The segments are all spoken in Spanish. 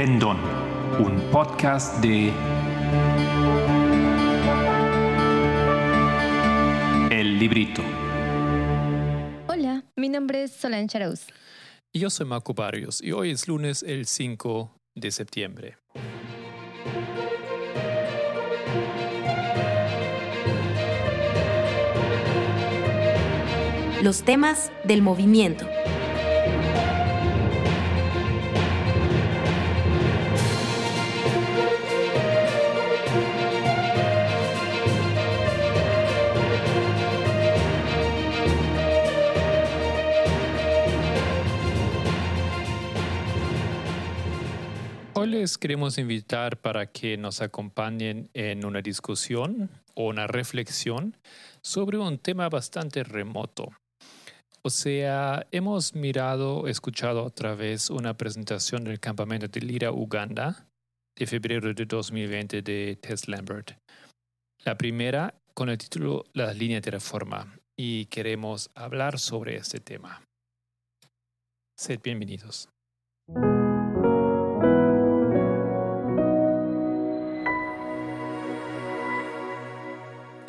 Pendón, un podcast de El Librito. Hola, mi nombre es Solange Arauz. Y yo soy Marco Barrios y hoy es lunes el 5 de septiembre. Los temas del movimiento. Hoy les queremos invitar para que nos acompañen en una discusión o una reflexión sobre un tema bastante remoto. O sea, hemos mirado, escuchado otra vez una presentación del campamento de Lira, Uganda, de febrero de 2020 de Tess Lambert. La primera con el título Las líneas de reforma y queremos hablar sobre este tema. Sed bienvenidos.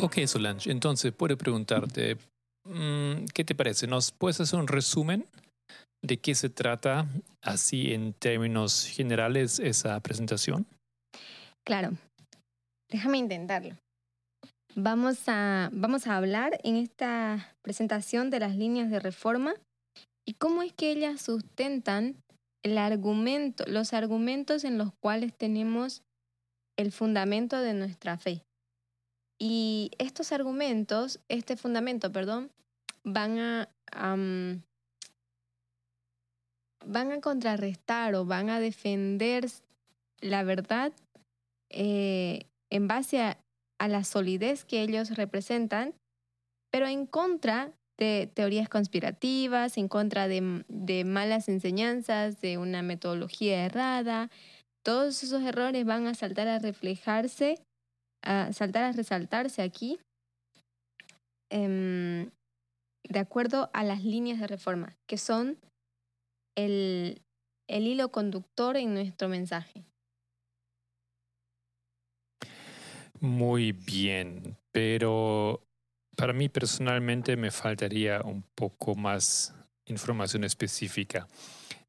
Ok, Solange, entonces puedo preguntarte, mm, ¿qué te parece? ¿Nos puedes hacer un resumen de qué se trata, así en términos generales, esa presentación? Claro, déjame intentarlo. Vamos a, vamos a hablar en esta presentación de las líneas de reforma y cómo es que ellas sustentan el argumento, los argumentos en los cuales tenemos el fundamento de nuestra fe. Y estos argumentos, este fundamento, perdón, van a, van a contrarrestar o van a defender la verdad eh, en base a, la solidez que ellos representan, pero en contra de teorías conspirativas, en contra de malas enseñanzas, de una metodología errada. Todos esos errores van a saltar a reflejarse a saltar a resaltarse aquí em, de acuerdo a las líneas de reforma, que son el, el hilo conductor en nuestro mensaje. Muy bien, pero para mí personalmente me faltaría un poco más información específica.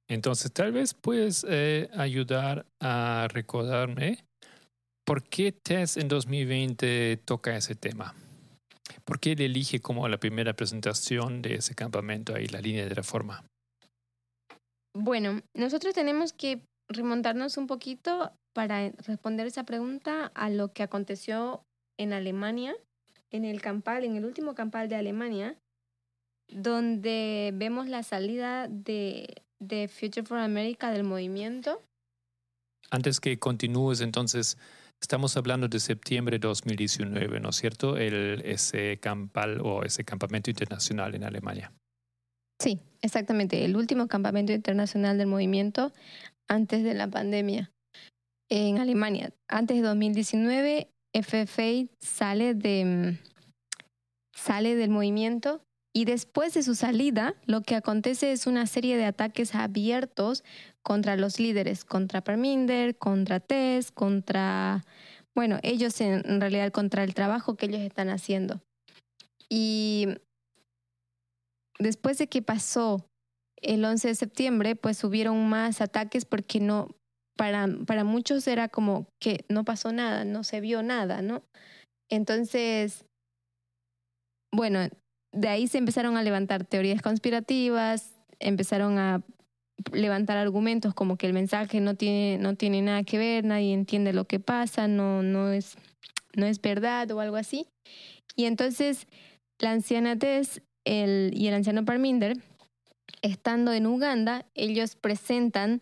Entonces, tal vez puedes eh, ayudar a recordarme ¿Por qué Tess en 2020 toca ese tema? ¿Por qué él elige como la primera presentación de ese campamento ahí la línea de reforma? Bueno, nosotros tenemos que remontarnos un poquito para responder esa pregunta a lo que aconteció en Alemania, en el campal, en el último campal de Alemania, donde vemos la salida de, de Future for America del movimiento. Antes que continúes, entonces, Estamos hablando de septiembre de 2019, ¿no es cierto? El, ese campal o ese campamento internacional en Alemania. Sí, exactamente. El último campamento internacional del movimiento antes de la pandemia en Alemania. Antes de 2019, FFA sale, de, sale del movimiento y después de su salida, lo que acontece es una serie de ataques abiertos contra los líderes, contra Perminder, contra Tess, contra, bueno, ellos en, realidad contra el trabajo que ellos están haciendo. Y después de que pasó el 11 de septiembre, pues hubieron más ataques porque no, para, para muchos era como que no pasó nada, no se vio nada, ¿no? Entonces, bueno, de ahí se empezaron a levantar teorías conspirativas, empezaron a levantar argumentos como que el mensaje no tiene, no tiene nada que ver, nadie entiende lo que pasa, no, no, es, no es verdad o algo así. Y entonces la anciana Tess el, y el anciano Parminder, estando en Uganda, ellos presentan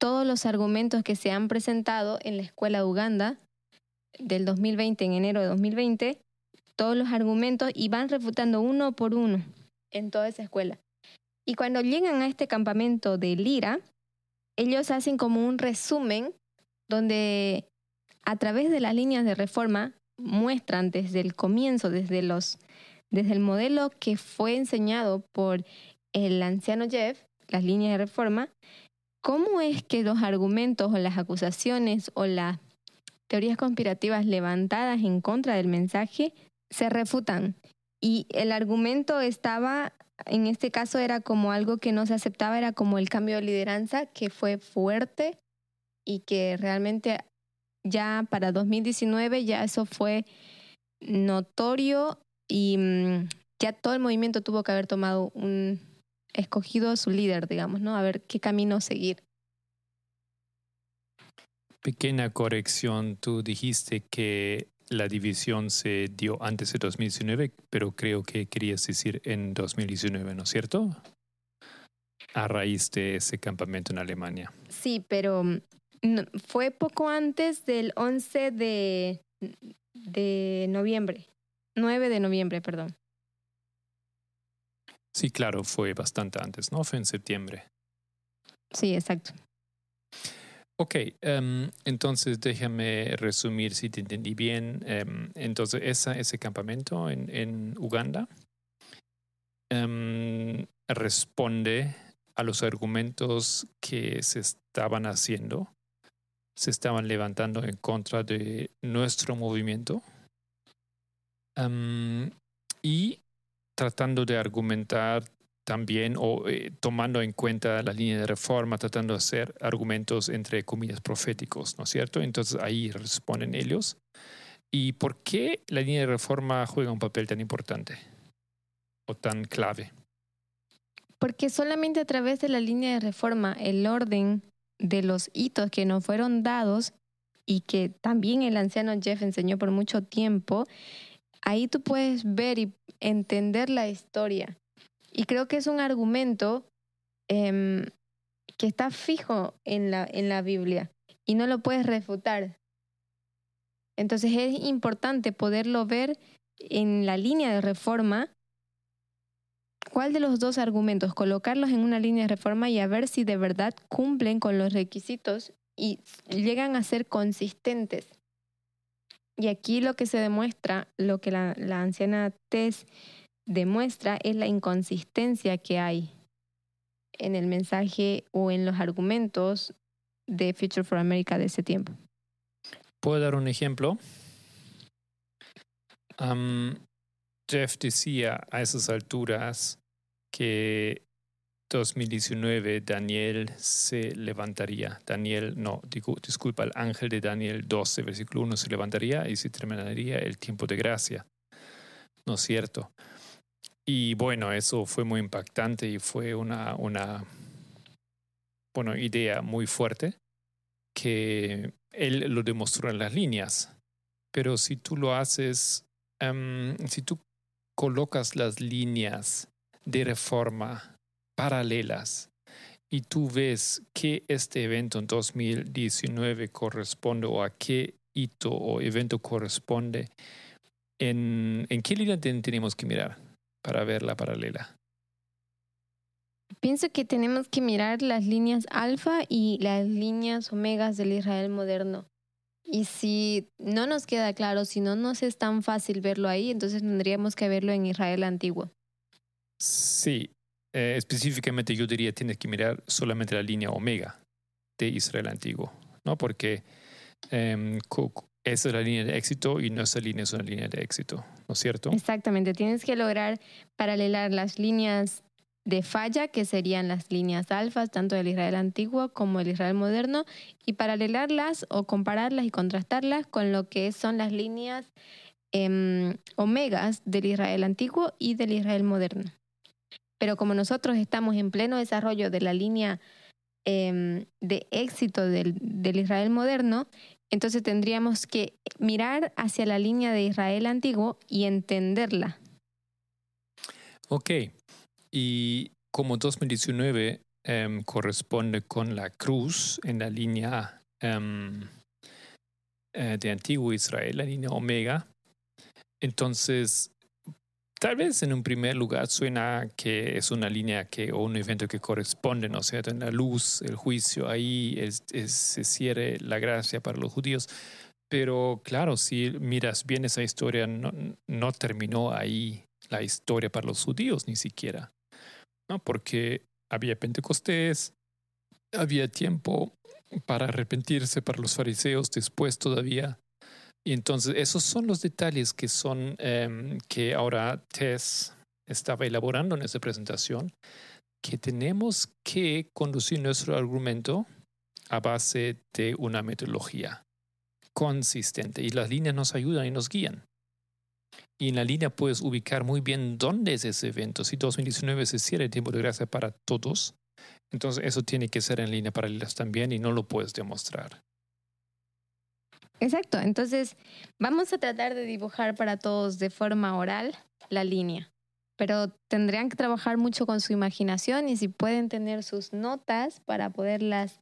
todos los argumentos que se han presentado en la escuela de Uganda del 2020, en enero de 2020, todos los argumentos y van refutando uno por uno en toda esa escuela. Y cuando llegan a este campamento de Lira, ellos hacen como un resumen donde a través de las líneas de reforma muestran desde el comienzo, desde, los, desde el modelo que fue enseñado por el anciano Jeff, las líneas de reforma, ¿cómo es que los argumentos o las acusaciones o las teorías conspirativas levantadas en contra del mensaje se refutan? Y el argumento estaba, en este caso era como algo que no se aceptaba, era como el cambio de lideranza que fue fuerte y que realmente ya para 2019 ya eso fue notorio y mm, ya todo el movimiento tuvo que haber tomado un, escogido su líder, digamos, ¿no? A ver qué camino seguir. Pequeña corrección, tú dijiste que la división se dio antes de 2019, pero creo que querías decir en 2019, ¿no es cierto? A raíz de ese campamento en Alemania. Sí, pero mm, fue poco antes del 11 de, de noviembre, 9 de noviembre, perdón. Sí, claro, fue bastante antes, ¿no? Fue en septiembre. Sí, exacto. Ok, em, entonces déjame resumir si te entendí bien. Em, entonces, ese campamento en, en Uganda em, responde a los argumentos que se estaban haciendo, se estaban levantando en contra de nuestro movimiento. y tratando de argumentar también o eh, tomando en cuenta la línea de reforma, tratando de hacer argumentos entre comillas proféticos, ¿no es cierto? Entonces ahí responden ellos. ¿Y por qué la línea de reforma juega un papel tan importante o tan clave? Porque solamente a través de la línea de reforma, el orden de los hitos que nos fueron dados y que también el anciano Jeff enseñó por mucho tiempo, ahí tú puedes ver y entender la historia. Y creo que es un argumento em, que está fijo en la, en la Biblia y no lo puedes refutar. Entonces es importante poderlo ver en la línea de reforma. ¿Cuál de los dos argumentos? Colocarlos en una línea de reforma y a ver si de verdad cumplen con los requisitos y llegan a ser consistentes. Y aquí lo que se demuestra, lo que la, anciana Tess demuestra es la inconsistencia que hay en el mensaje o en los argumentos de Future for America de ese tiempo. ¿Puedo dar un ejemplo? Jeff decía a esas alturas que 2019 Daniel se levantaría. Daniel, no, disculpa, el ángel de Daniel 12, versículo 1 se levantaría y se terminaría el tiempo de gracia. ¿No es cierto? Y bueno, eso fue muy impactante y fue una, una bueno, idea muy fuerte que él lo demostró en las líneas. Pero si tú lo haces, em, si tú colocas las líneas de reforma paralelas y tú ves que este evento en 2019 corresponde o a qué hito o evento corresponde, ¿en, en qué línea tenemos que mirar para ver la paralela? Pienso que tenemos que mirar las líneas alfa y las líneas omegas del Israel moderno. Y si no nos queda claro, si no nos es tan fácil verlo ahí, entonces tendríamos que verlo en Israel antiguo. Sí, eh, específicamente yo diría tienes que mirar solamente la línea omega de Israel antiguo, ¿no? Porque em, esa es la línea de éxito y nuestra línea es una línea de éxito, ¿no es cierto? Exactamente, tienes que lograr paralelar las líneas de falla, que serían las líneas alfas, tanto del Israel antiguo como el Israel moderno, y paralelarlas o compararlas y contrastarlas con lo que son las líneas em, omegas del Israel antiguo y del Israel moderno. Pero como nosotros estamos en pleno desarrollo de la línea em, de éxito del, Israel moderno, entonces tendríamos que mirar hacia la línea de Israel antiguo y entenderla. Ok, y como 2019 em, corresponde con la cruz en la línea em, eh, de antiguo Israel, la línea omega, entonces Tal vez en un primer lugar suena que es una línea que, o un evento que corresponde, ¿no es cierto? En la luz, el juicio, ahí es, se cierre la gracia para los judíos. Pero claro, si miras bien esa historia, no, no terminó ahí la historia para los judíos ni siquiera, ¿no? Porque había Pentecostés, había tiempo para arrepentirse para los fariseos después todavía. Y entonces esos son los detalles que son em, que ahora Tess estaba elaborando en esa presentación, que tenemos que conducir nuestro argumento a base de una metodología consistente y las líneas nos ayudan y nos guían. Y en la línea puedes ubicar muy bien dónde es ese evento. Si 2019 se cierra el tiempo de gracia para todos, entonces eso tiene que ser en línea paralelas también y no lo puedes demostrar. Exacto, entonces vamos a tratar de dibujar para todos de forma oral la línea, pero tendrían que trabajar mucho con su imaginación y si pueden tener sus notas para poderlas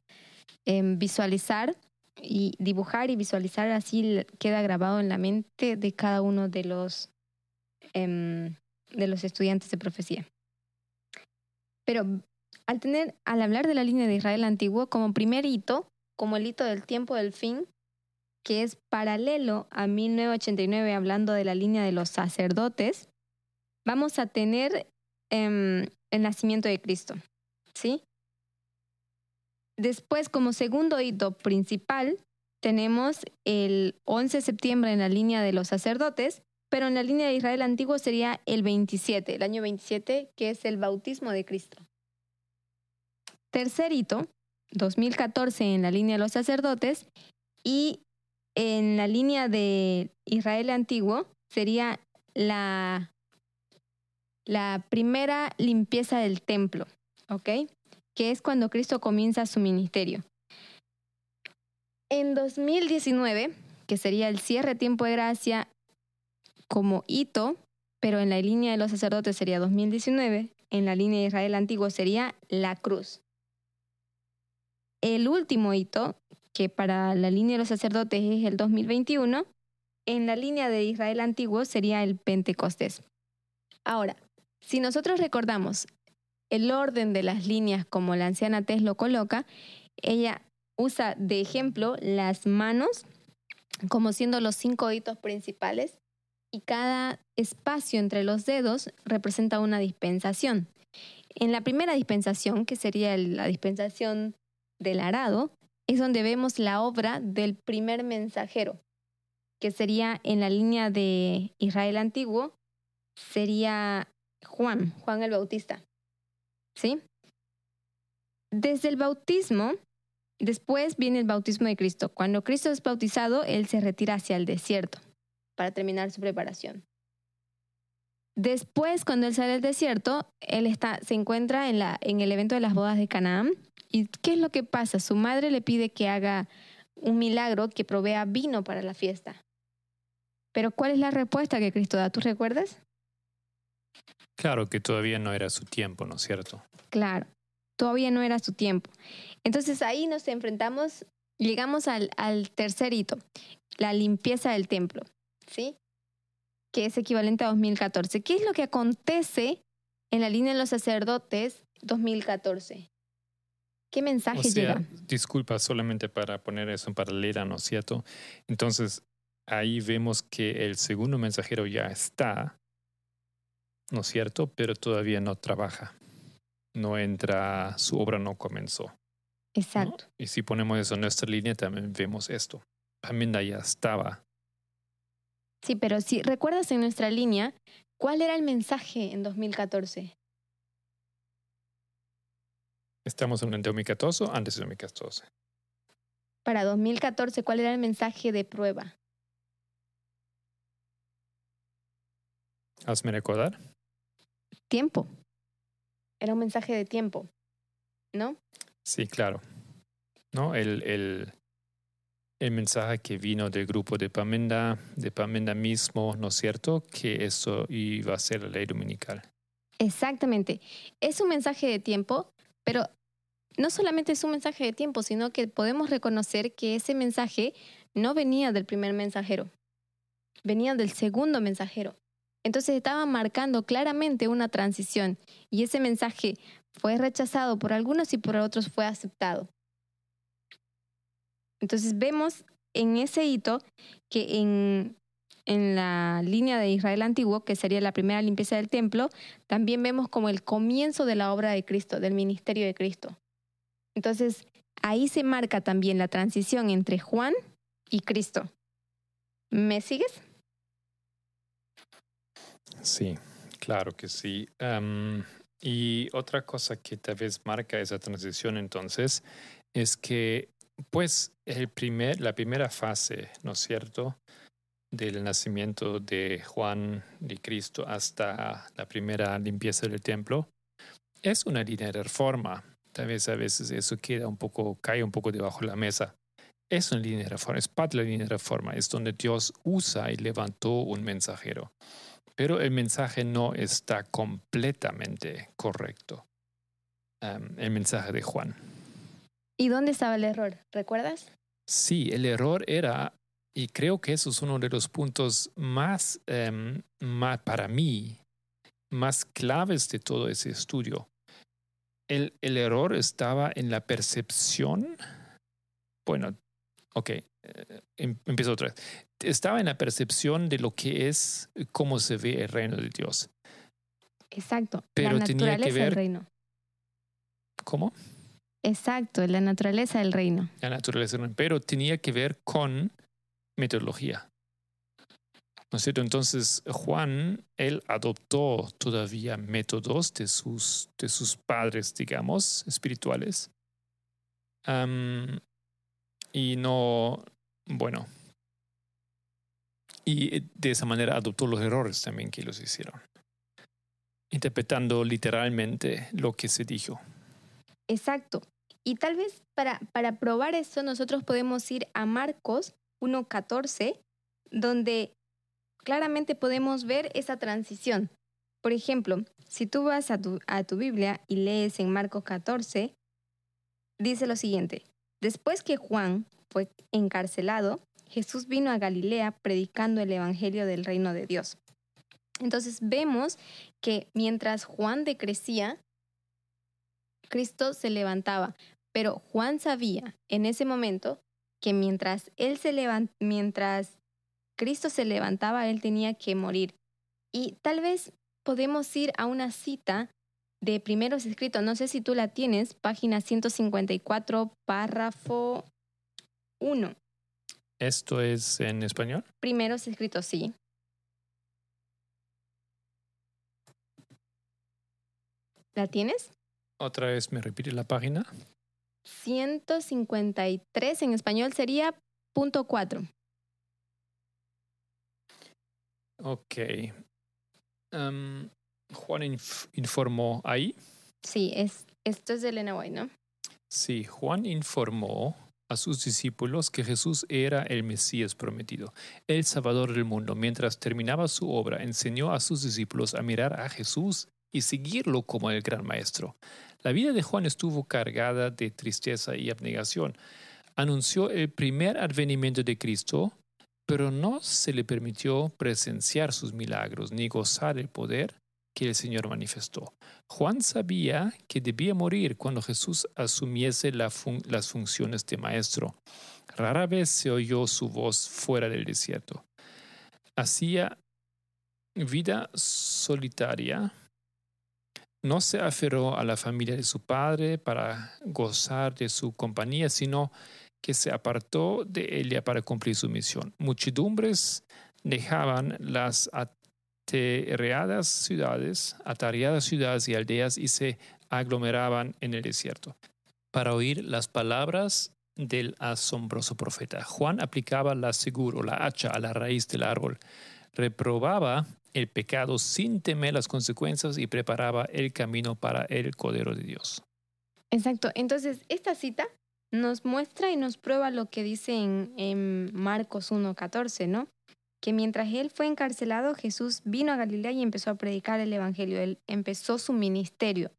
em, visualizar y dibujar y visualizar así queda grabado en la mente de cada uno de los, em, de los estudiantes de profecía. Pero al, tener, al hablar de la línea de Israel antiguo como primer hito, como el hito del tiempo del fin, que es paralelo a 1989 hablando de la línea de los sacerdotes, vamos a tener em, el nacimiento de Cristo. ¿Sí? Después, como segundo hito principal, tenemos el 11 de septiembre en la línea de los sacerdotes, pero en la línea de Israel antiguo sería el 27, el año 27, que es el bautismo de Cristo. Tercer hito, 2014 en la línea de los sacerdotes y en la línea de Israel antiguo sería la, la primera limpieza del templo, ¿ok? Que es cuando Cristo comienza su ministerio. En 2019, que sería el cierre tiempo de gracia como hito, pero en la línea de los sacerdotes sería 2019, en la línea de Israel antiguo sería la cruz. El último hito, que para la línea de los sacerdotes es el 2021, en la línea de Israel antiguo sería el Pentecostés. Ahora, si nosotros recordamos el orden de las líneas como la anciana Tess lo coloca, ella usa de ejemplo las manos como siendo los cinco hitos principales y cada espacio entre los dedos representa una dispensación. En la primera dispensación, que sería la dispensación del arado, es donde vemos la obra del primer mensajero, que sería en la línea de Israel antiguo, sería Juan, Juan el Bautista. ¿Sí? Desde el bautismo, después viene el bautismo de Cristo. Cuando Cristo es bautizado, Él se retira hacia el desierto para terminar su preparación. Después, cuando Él sale del desierto, Él está, se encuentra en, la, en el evento de las bodas de Canaán ¿Y qué es lo que pasa? Su madre le pide que haga un milagro que provea vino para la fiesta. Pero ¿cuál es la respuesta que Cristo da? ¿Tú recuerdas? Claro que todavía no era su tiempo, ¿no es cierto? Claro, todavía no era su tiempo. Entonces ahí nos enfrentamos, llegamos al, al tercer hito, la limpieza del templo, ¿sí? Que es equivalente a 2014. ¿Qué es lo que acontece en la línea de los sacerdotes 2014? ¿Qué mensaje o sea, llega? Disculpa, solamente para poner eso en paralela, ¿no es cierto? Entonces, ahí vemos que el segundo mensajero ya está, ¿no es cierto? Pero todavía no trabaja. No entra, su obra no comenzó. Exacto. Y si ponemos eso en nuestra línea, también vemos esto. También ya estaba. Sí, pero si recuerdas en nuestra línea, ¿cuál era el mensaje en 2014? Estamos en el 2014 o antes de 2014. Para 2014, ¿cuál era el mensaje de prueba? Hazme recordar. Tiempo. Era un mensaje de tiempo, ¿no? Sí, claro. ¿No? El, el, el mensaje que vino del grupo de Pamenda, de Pamenda mismo, ¿no es cierto? Que eso iba a ser la ley dominical. Exactamente. Es un mensaje de tiempo, pero no solamente es un mensaje de tiempo, sino que podemos reconocer que ese mensaje no venía del primer mensajero, venía del segundo mensajero. Entonces estaba marcando claramente una transición y ese mensaje fue rechazado por algunos y por otros fue aceptado. Entonces vemos en ese hito que en, en la línea de Israel antiguo, que sería la primera limpieza del templo, también vemos como el comienzo de la obra de Cristo, del ministerio de Cristo. Entonces, ahí se marca también la transición entre Juan y Cristo. ¿Me sigues? Sí, claro que sí. Am, y otra cosa que tal vez marca esa transición entonces es que, pues, el primer, la primera fase, ¿no es cierto?, del nacimiento de Juan de Cristo hasta la primera limpieza del templo, es una línea de reforma. Tal vez a veces eso queda un poco, cae un poco debajo de la mesa. Es una línea de reforma, es parte de la línea de reforma, es donde Dios usa y levantó un mensajero. Pero el mensaje no está completamente correcto. El mensaje de Juan. ¿Y dónde estaba el error? ¿Recuerdas? Sí, el error era, y creo que eso es uno de los puntos más, em, más para mí, más claves de todo ese estudio. El, el error estaba en la percepción. Bueno, ok, eh, em- empiezo otra vez. Estaba en la percepción de lo que es, cómo se ve el reino de Dios. Exacto. Pero la tenía que ver- del reino. ¿Cómo? Exacto, la naturaleza del reino. la naturaleza, humana, pero tenía que ver con metodología. ¿No es cierto? Entonces, Juan, él adoptó todavía métodos de sus, de sus padres, digamos, espirituales. Am, y no, bueno, y de esa manera adoptó los errores también que ellos hicieron, interpretando literalmente lo que se dijo. Exacto. Y tal vez para, para probar eso nosotros podemos ir a Marcos 1.14, donde claramente podemos ver esa transición. Por ejemplo, si tú vas a tu, a tu Biblia y lees en Marcos 14, dice lo siguiente, después que Juan fue encarcelado, Jesús vino a Galilea predicando el Evangelio del reino de Dios. Entonces vemos que mientras Juan decrecía, Cristo se levantaba, pero Juan sabía en ese momento que mientras él se levan- mientras Cristo se levantaba, él tenía que morir. Y tal vez podemos ir a una cita de primeros escritos, no sé si tú la tienes, página 154, párrafo 1. ¿Esto es en español? Primeros escritos, sí. ¿La tienes? Otra vez me repite la página. 153 en español sería punto 4. Ok. Am, Juan inf- informó ahí. Sí, es, esto es de Elena White, ¿no? Sí, Juan informó a sus discípulos que Jesús era el Mesías prometido, el Salvador del mundo. Mientras terminaba su obra, enseñó a sus discípulos a mirar a Jesús y seguirlo como el gran maestro. La vida de Juan estuvo cargada de tristeza y abnegación. Anunció el primer advenimiento de Cristo, pero no se le permitió presenciar sus milagros ni gozar el poder que el Señor manifestó. Juan sabía que debía morir cuando Jesús asumiese las funciones de maestro. Rara vez se oyó su voz fuera del desierto. Hacía vida solitaria. No se aferró a la familia de su padre para gozar de su compañía, sino que se apartó de ella para cumplir su misión. Muchedumbres dejaban las aterreadas ciudades, atareadas ciudades y aldeas y se aglomeraban en el desierto para oír las palabras del asombroso profeta. Juan aplicaba la segur o la hacha a la raíz del árbol, reprobaba el pecado sin temer las consecuencias y preparaba el camino para el Cordero de Dios. Exacto. Entonces, esta cita nos muestra y nos prueba lo que dice en, en Marcos 1.14, ¿no? Que mientras él fue encarcelado, Jesús vino a Galilea y empezó a predicar el Evangelio. Él empezó su ministerio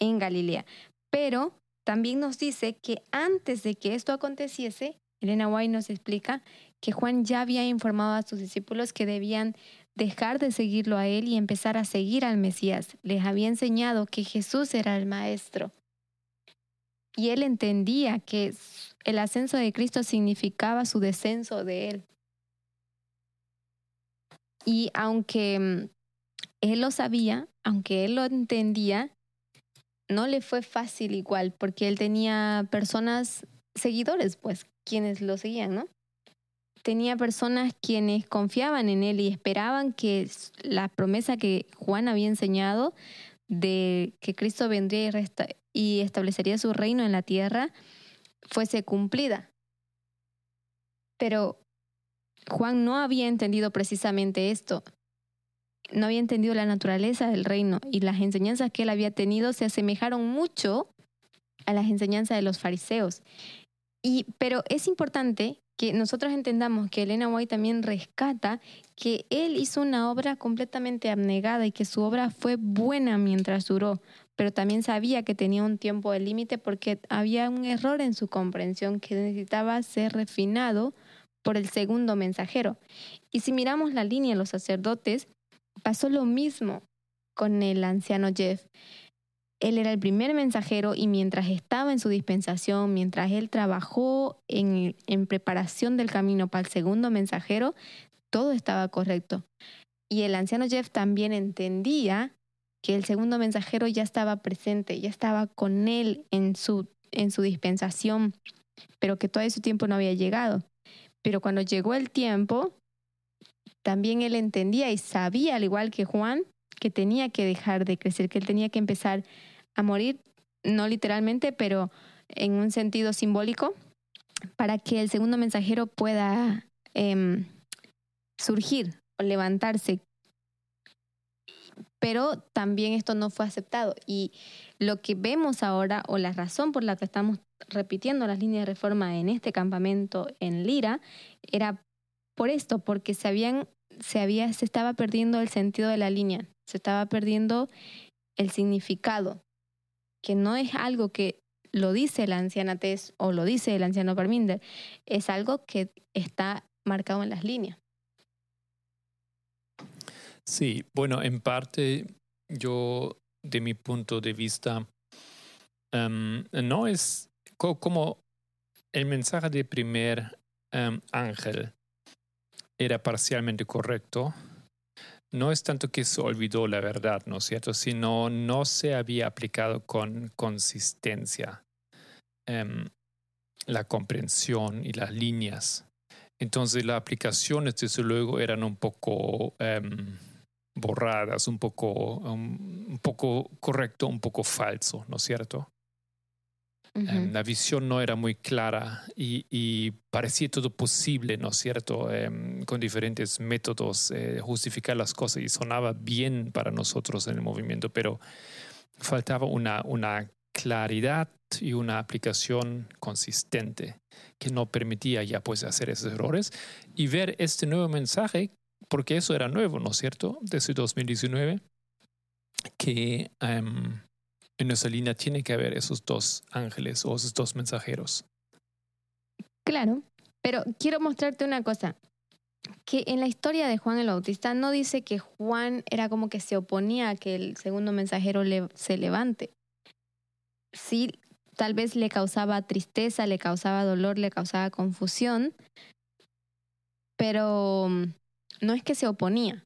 en Galilea. Pero también nos dice que antes de que esto aconteciese, Elena White nos explica que Juan ya había informado a sus discípulos que debían dejar de seguirlo a él y empezar a seguir al Mesías. Les había enseñado que Jesús era el Maestro. Y él entendía que el ascenso de Cristo significaba su descenso de él. Y aunque mm, él lo sabía, aunque él lo entendía, no le fue fácil igual, porque él tenía personas, seguidores, pues, quienes lo seguían, ¿no? Tenía personas quienes confiaban en él y esperaban que la promesa que Juan había enseñado de que Cristo vendría y, establecería su reino en la tierra fuese cumplida. Pero Juan no había entendido precisamente esto. No había entendido la naturaleza del reino y las enseñanzas que él había tenido se asemejaron mucho a las enseñanzas de los fariseos. Y, pero es importante que nosotros entendamos que Elena White también rescata que él hizo una obra completamente abnegada y que su obra fue buena mientras duró, pero también sabía que tenía un tiempo de límite porque había un error en su comprensión que necesitaba ser refinado por el segundo mensajero. Y si miramos la línea de los sacerdotes, pasó lo mismo con el anciano Jeff. Él era el primer mensajero y mientras estaba en su dispensación, mientras él trabajó en, preparación del camino para el segundo mensajero, todo estaba correcto. Y el anciano Jeff también entendía que el segundo mensajero ya estaba presente, ya estaba con él en su, en su dispensación, pero que todo ese tiempo no había llegado. Pero cuando llegó el tiempo, también él entendía y sabía, al igual que Juan, que tenía que dejar de crecer, que él tenía que empezar a morir, no literalmente, pero en un sentido simbólico, para que el segundo mensajero pueda em, surgir o levantarse. Pero también esto no fue aceptado. Y lo que vemos ahora, o la razón por la que estamos repitiendo las líneas de reforma en este campamento en Lira, era por esto, porque se habían, se había, se estaba perdiendo el sentido de la línea, se estaba perdiendo el significado, que no es algo que lo dice la anciana Tess o lo dice el anciano Parminder, es algo que está marcado en las líneas. Sí, bueno, en parte yo, de mi punto de vista, em, no es como el mensaje de primer em, ángel era parcialmente correcto, no es tanto que se olvidó la verdad, ¿no es cierto?, sino no se había aplicado con consistencia em, la comprensión y las líneas. Entonces las aplicaciones, desde luego, eran un poco borradas, un poco, un, poco correcto, un poco falso, ¿no es cierto? Em, la visión no era muy clara y, parecía todo posible, ¿no es cierto? Em, con diferentes métodos eh, justificar las cosas y sonaba bien para nosotros en el movimiento, pero faltaba una, una claridad y una aplicación consistente que no permitía ya pues hacer esos errores y ver este nuevo mensaje porque eso era nuevo, ¿no es cierto? Desde 2019, que em, en nuestra línea tiene que haber esos dos ángeles o esos dos mensajeros. Claro, pero quiero mostrarte una cosa, que en la historia de Juan el Bautista no dice que Juan era como que se oponía a que el segundo mensajero se levante. Sí, tal vez le causaba tristeza, le causaba dolor, le causaba confusión, pero no es que se oponía.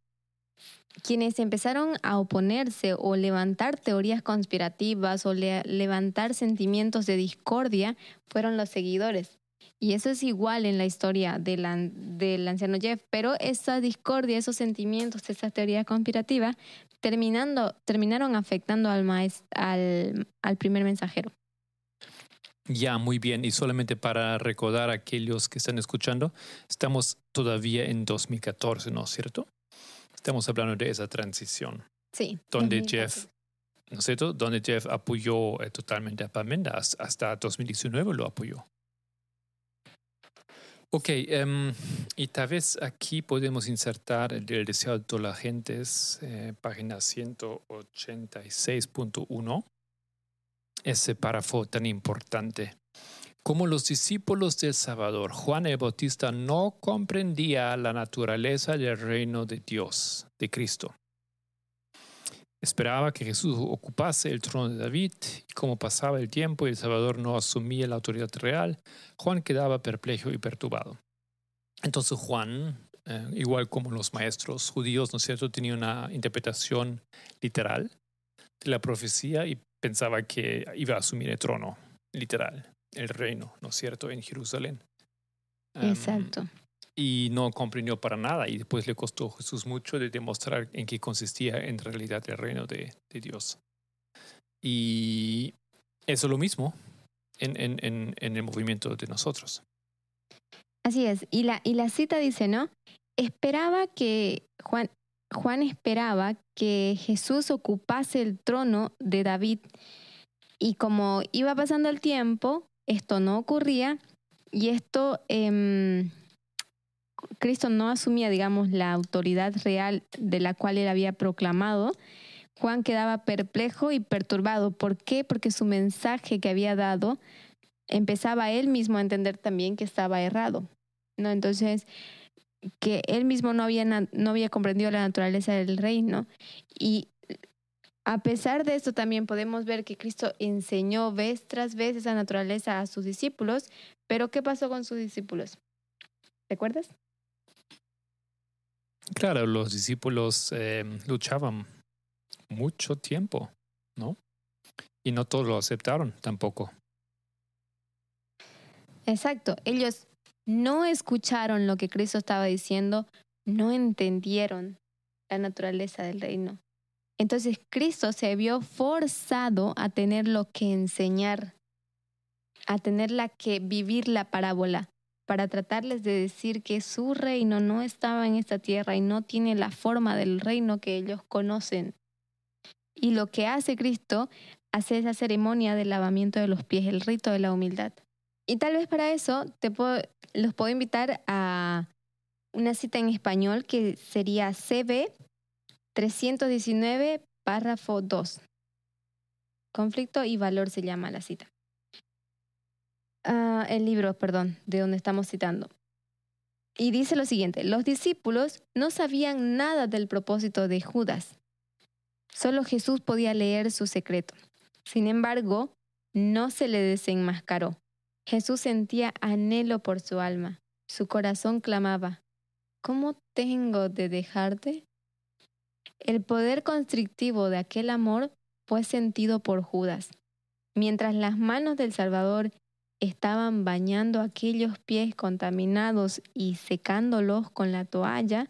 Quienes empezaron a oponerse o levantar teorías conspirativas o levantar sentimientos de discordia fueron los seguidores. Y eso es igual en la historia del anciano Jeff, pero esa discordia, esos sentimientos, esas teorías conspirativas, terminando, terminaron afectando al, al, al primer mensajero. Ya, muy bien. Y solamente para recordar a aquellos que están escuchando, estamos todavía en 2014, ¿no es cierto? Estamos hablando de esa transición. Sí. Donde Jeff, ¿no es cierto? Donde Jeff apoyó eh, totalmente a Pamenda. Hasta 2019 lo apoyó. Ok, em, y tal vez aquí podemos insertar el, deseo de toda la gente, eh, página 186.1 ese párrafo tan importante. Como los discípulos del Salvador, Juan el Bautista no comprendía la naturaleza del reino de Dios, de Cristo. Esperaba que Jesús ocupase el trono de David y como pasaba el tiempo y el Salvador no asumía la autoridad real, Juan quedaba perplejo y perturbado. Entonces Juan, eh, igual como los maestros judíos, ¿no es cierto?, tenía una interpretación literal de la profecía y pensaba que iba a asumir el trono, literal, el reino, ¿no es cierto?, en Jerusalén. Um, Exacto. y no comprendió para nada y después le costó a Jesús mucho de demostrar en qué consistía en realidad el reino de, de Dios. Y eso es lo mismo en, en, en, en el movimiento de nosotros. Así es. Y la, y la cita dice, ¿no? Esperaba que Juan, Juan esperaba que Jesús ocupase el trono de David. Y como iba pasando el tiempo, esto no ocurría y esto, em, Cristo no asumía, digamos, la autoridad real de la cual él había proclamado. Juan quedaba perplejo y perturbado. ¿Por qué? Porque su mensaje que había dado empezaba él mismo a entender también que estaba errado. ¿no? Entonces, que él mismo no había, no había comprendido la naturaleza del reino. Y a pesar de esto, también podemos ver que Cristo enseñó vez tras vez esa naturaleza a sus discípulos. Pero, ¿qué pasó con sus discípulos? ¿Recuerdas? Claro, los discípulos eh, luchaban mucho tiempo, ¿no? Y no todos lo aceptaron tampoco. Exacto. Ellos no escucharon lo que Cristo estaba diciendo, no entendieron la naturaleza del reino. Entonces Cristo se vio forzado a tener lo que enseñar, a tener la que vivir la parábola, para tratarles de decir que su reino no estaba en esta tierra y no tiene la forma del reino que ellos conocen. Y lo que hace Cristo hace esa ceremonia del lavamiento de los pies, el rito de la humildad. Y tal vez para eso te puedo, los puedo invitar a una cita en español que sería CB 319, párrafo 2. Conflicto y valor se llama la cita. Ah, el libro, perdón, de donde estamos citando. Y dice lo siguiente, los discípulos no sabían nada del propósito de Judas. Solo Jesús podía leer su secreto. Sin embargo, no se le desenmascaró. Jesús sentía anhelo por su alma. Su corazón clamaba, ¿cómo tengo de dejarte? El poder constrictivo de aquel amor fue sentido por Judas. Mientras las manos del Salvador estaban bañando aquellos pies contaminados y secándolos con la toalla,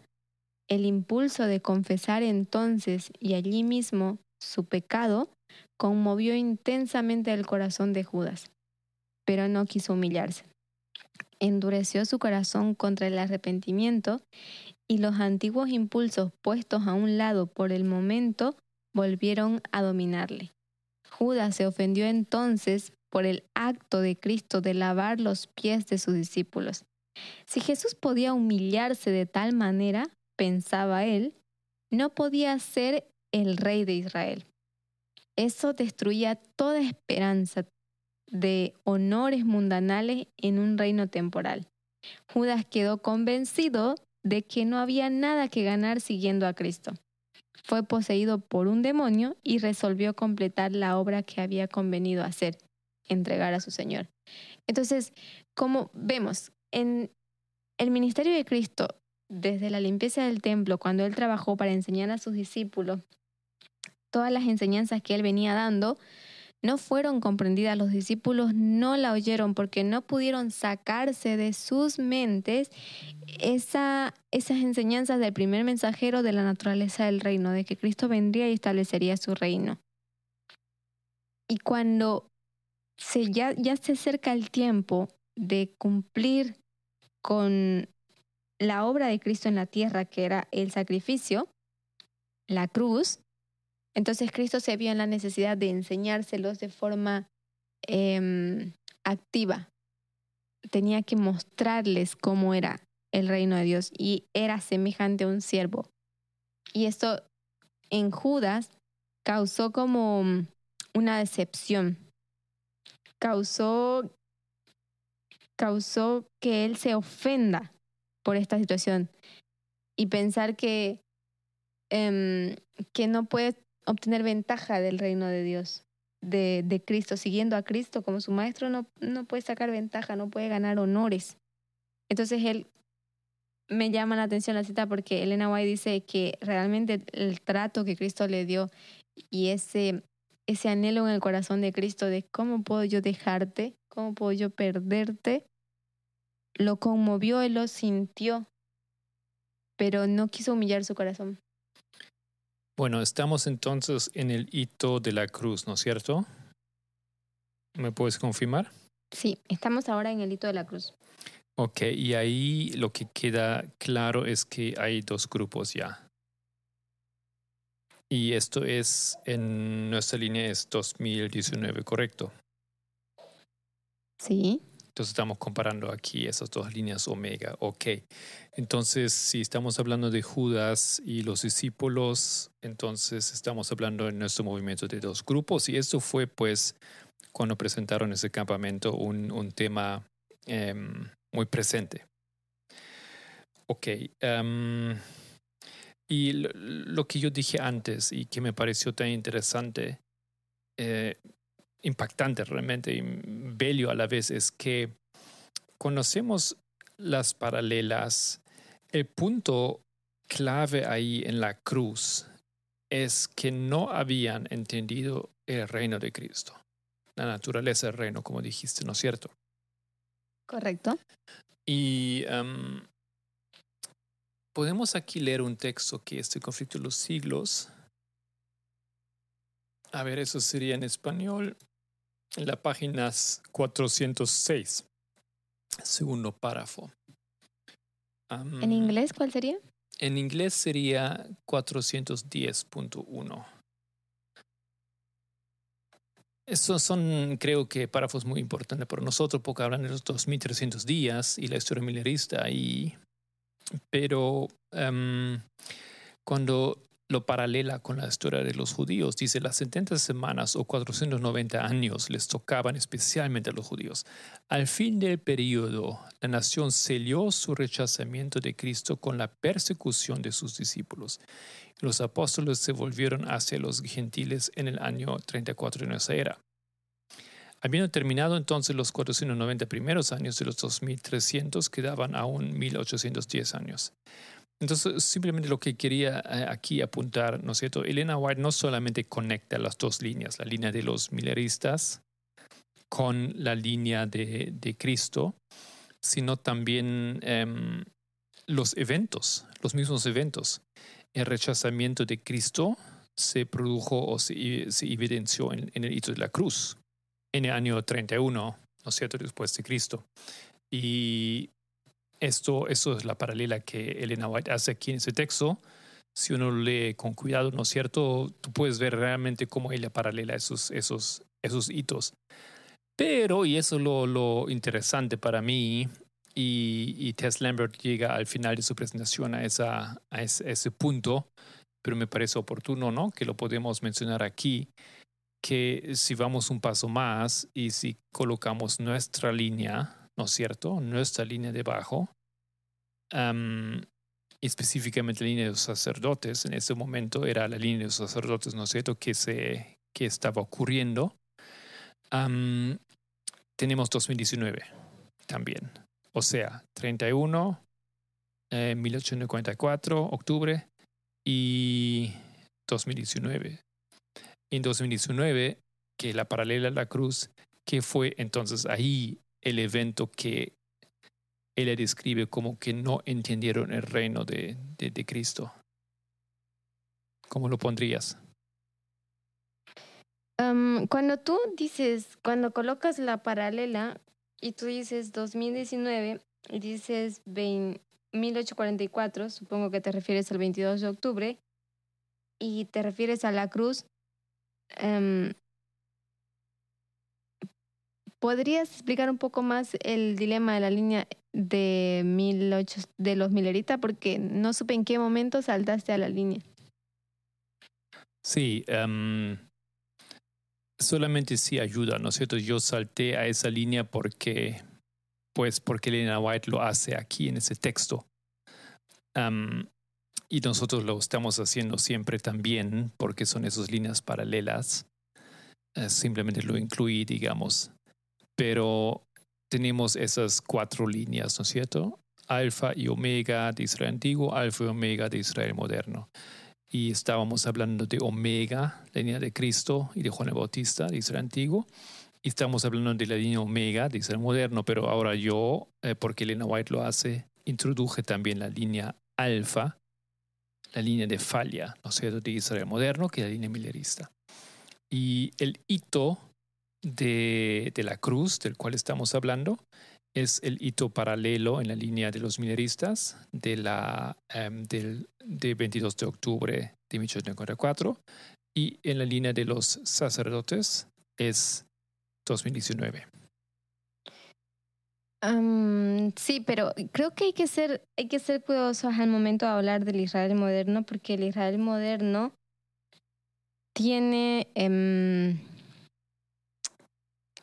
el impulso de confesar entonces y allí mismo su pecado conmovió intensamente el corazón de Judas, pero no quiso humillarse. Endureció su corazón contra el arrepentimiento y los antiguos impulsos puestos a un lado por el momento volvieron a dominarle. Judas se ofendió entonces por el acto de Cristo de lavar los pies de sus discípulos. Si Jesús podía humillarse de tal manera, pensaba él, no podía ser el rey de Israel. Eso destruía toda esperanza de honores mundanales en un reino temporal. Judas quedó convencido de que no había nada que ganar siguiendo a Cristo. Fue poseído por un demonio y resolvió completar la obra que había convenido hacer, entregar a su Señor. Entonces, como vemos, en el ministerio de Cristo, desde la limpieza del templo, cuando Él trabajó para enseñar a sus discípulos, todas las enseñanzas que Él venía dando, no fueron comprendidas. Los discípulos no la oyeron porque no pudieron sacarse de sus mentes esa, esas enseñanzas del primer mensajero de la naturaleza del reino, de que Cristo vendría y establecería su reino. Y cuando se, ya, ya se acerca el tiempo de cumplir con la obra de Cristo en la tierra, que era el sacrificio, la cruz, entonces Cristo se vio en la necesidad de enseñárselos de forma eh, activa. Tenía que mostrarles cómo era el reino de Dios y era semejante a un siervo. Y esto en Judas causó como una decepción. Causó, causó que él se ofenda por esta situación y pensar que, eh, que no puede obtener ventaja del reino de Dios, de, Cristo, siguiendo a Cristo como su maestro, no, no puede sacar ventaja, no puede ganar honores. Entonces él me llama la atención la cita porque Elena White dice que realmente el trato que Cristo le dio y ese ese anhelo en el corazón de Cristo de cómo puedo yo dejarte, cómo puedo yo perderte, lo conmovió, él lo sintió, pero no quiso humillar su corazón. Bueno, estamos entonces en el hito de la cruz, ¿no es cierto? ¿Me puedes confirmar? Sí, estamos ahora en el hito de la cruz. Ok, y ahí lo que queda claro es que hay dos grupos ya. Y esto es, en nuestra línea es 2019, ¿correcto? Sí. Entonces estamos comparando aquí esas dos líneas omega. Ok. Entonces, si estamos hablando de Judas y los discípulos, entonces estamos hablando en nuestro movimiento de dos grupos. Y esto fue pues cuando presentaron ese campamento un, un tema em, muy presente. Ok. em, y lo, que yo dije antes y que me pareció tan interesante, eh, impactante realmente y bello a la vez, es que conocemos las paralelas. El punto clave ahí en la cruz es que no habían entendido el reino de Cristo, la naturaleza del reino, como dijiste, ¿no es cierto? Correcto. Y em, podemos aquí leer un texto que es el conflicto de los siglos. A ver, eso sería en español, en la página 406, segundo párrafo. ¿En inglés cuál sería? En inglés sería 410.1. Estos son, creo que, párrafos muy importantes para nosotros porque hablan de los 2300 días y la historia milerista. Y, pero cuando lo paralela con la historia de los judíos, dice las 70 semanas o 490 años les tocaban especialmente a los judíos. Al fin del periodo, la nación selló su rechazamiento de Cristo con la persecución de sus discípulos. Los apóstoles se volvieron hacia los gentiles en el año 34 de nuestra era. Habiendo terminado entonces los 490 primeros años de los 2300, quedaban aún 1810 años. Entonces, simplemente lo que quería eh, aquí apuntar, ¿no es cierto? Elena White no solamente conecta las dos líneas, la línea de los mileristas con la línea de, de Cristo, sino también em, los eventos, los mismos eventos. El rechazamiento de Cristo se produjo o se, se evidenció en, en el hito de la cruz, en el año 31, ¿no es cierto?, después de Cristo. Y esto, esto es la paralela que Elena White hace aquí en ese texto. Si uno lee con cuidado, ¿no es cierto? Tú puedes ver realmente cómo ella paralela esos, esos, esos hitos. Pero, y eso es lo, lo interesante para mí, y, y Tess Lambert llega al final de su presentación a, esa, a ese, ese punto, pero me parece oportuno, ¿no? Que lo podemos mencionar aquí, que si vamos un paso más y si colocamos nuestra línea, ¿no es cierto? Nuestra línea debajo, um, específicamente la línea de los sacerdotes, en ese momento era la línea de los sacerdotes, ¿no es cierto?, que, se, que estaba ocurriendo. Um, tenemos 2019 también, o sea, 31, eh, 1844, octubre, y 2019. En 2019, que la paralela a la cruz, que fue entonces ahí el evento que ella describe como que no entendieron el reino de, de, Cristo. ¿Cómo lo pondrías? Um, cuando tú dices, cuando colocas la paralela y tú dices 2019 y dices 20 1844, supongo que te refieres al 22 de octubre, y te refieres a la cruz, um, ¿podrías explicar un poco más el dilema de la línea de, 18, de los Milerita? Porque no supe en qué momento saltaste a la línea. Sí, um, solamente sí ayuda, ¿no es cierto? Yo salté a esa línea porque, pues, porque Elena White lo hace aquí en ese texto. Um, y nosotros lo estamos haciendo siempre también porque son esas líneas paralelas. Uh, simplemente lo incluí, digamos. Pero tenemos esas cuatro líneas, ¿no es cierto? Alfa y omega de Israel antiguo, alfa y omega de Israel moderno. y estábamos hablando de Omega, la línea de Cristo y de Juan Bautista, de Israel antiguo, y estamos hablando de la línea Omega, de Israel moderno, pero ahora yo, eh, porque Elena White lo hace, introduje también la línea Alfa, la línea de falla, ¿no es cierto?, de Israel moderno, que es la línea millerista. Y el hito de, de la cruz, del cual estamos hablando, es el hito paralelo en la línea de los mineristas de la, em, del, de 22 de octubre de 1894 y en la línea de los sacerdotes es 2019. sí, pero creo que hay que ser hay que ser cuidadosos al momento de hablar del Israel moderno porque el Israel moderno tiene em,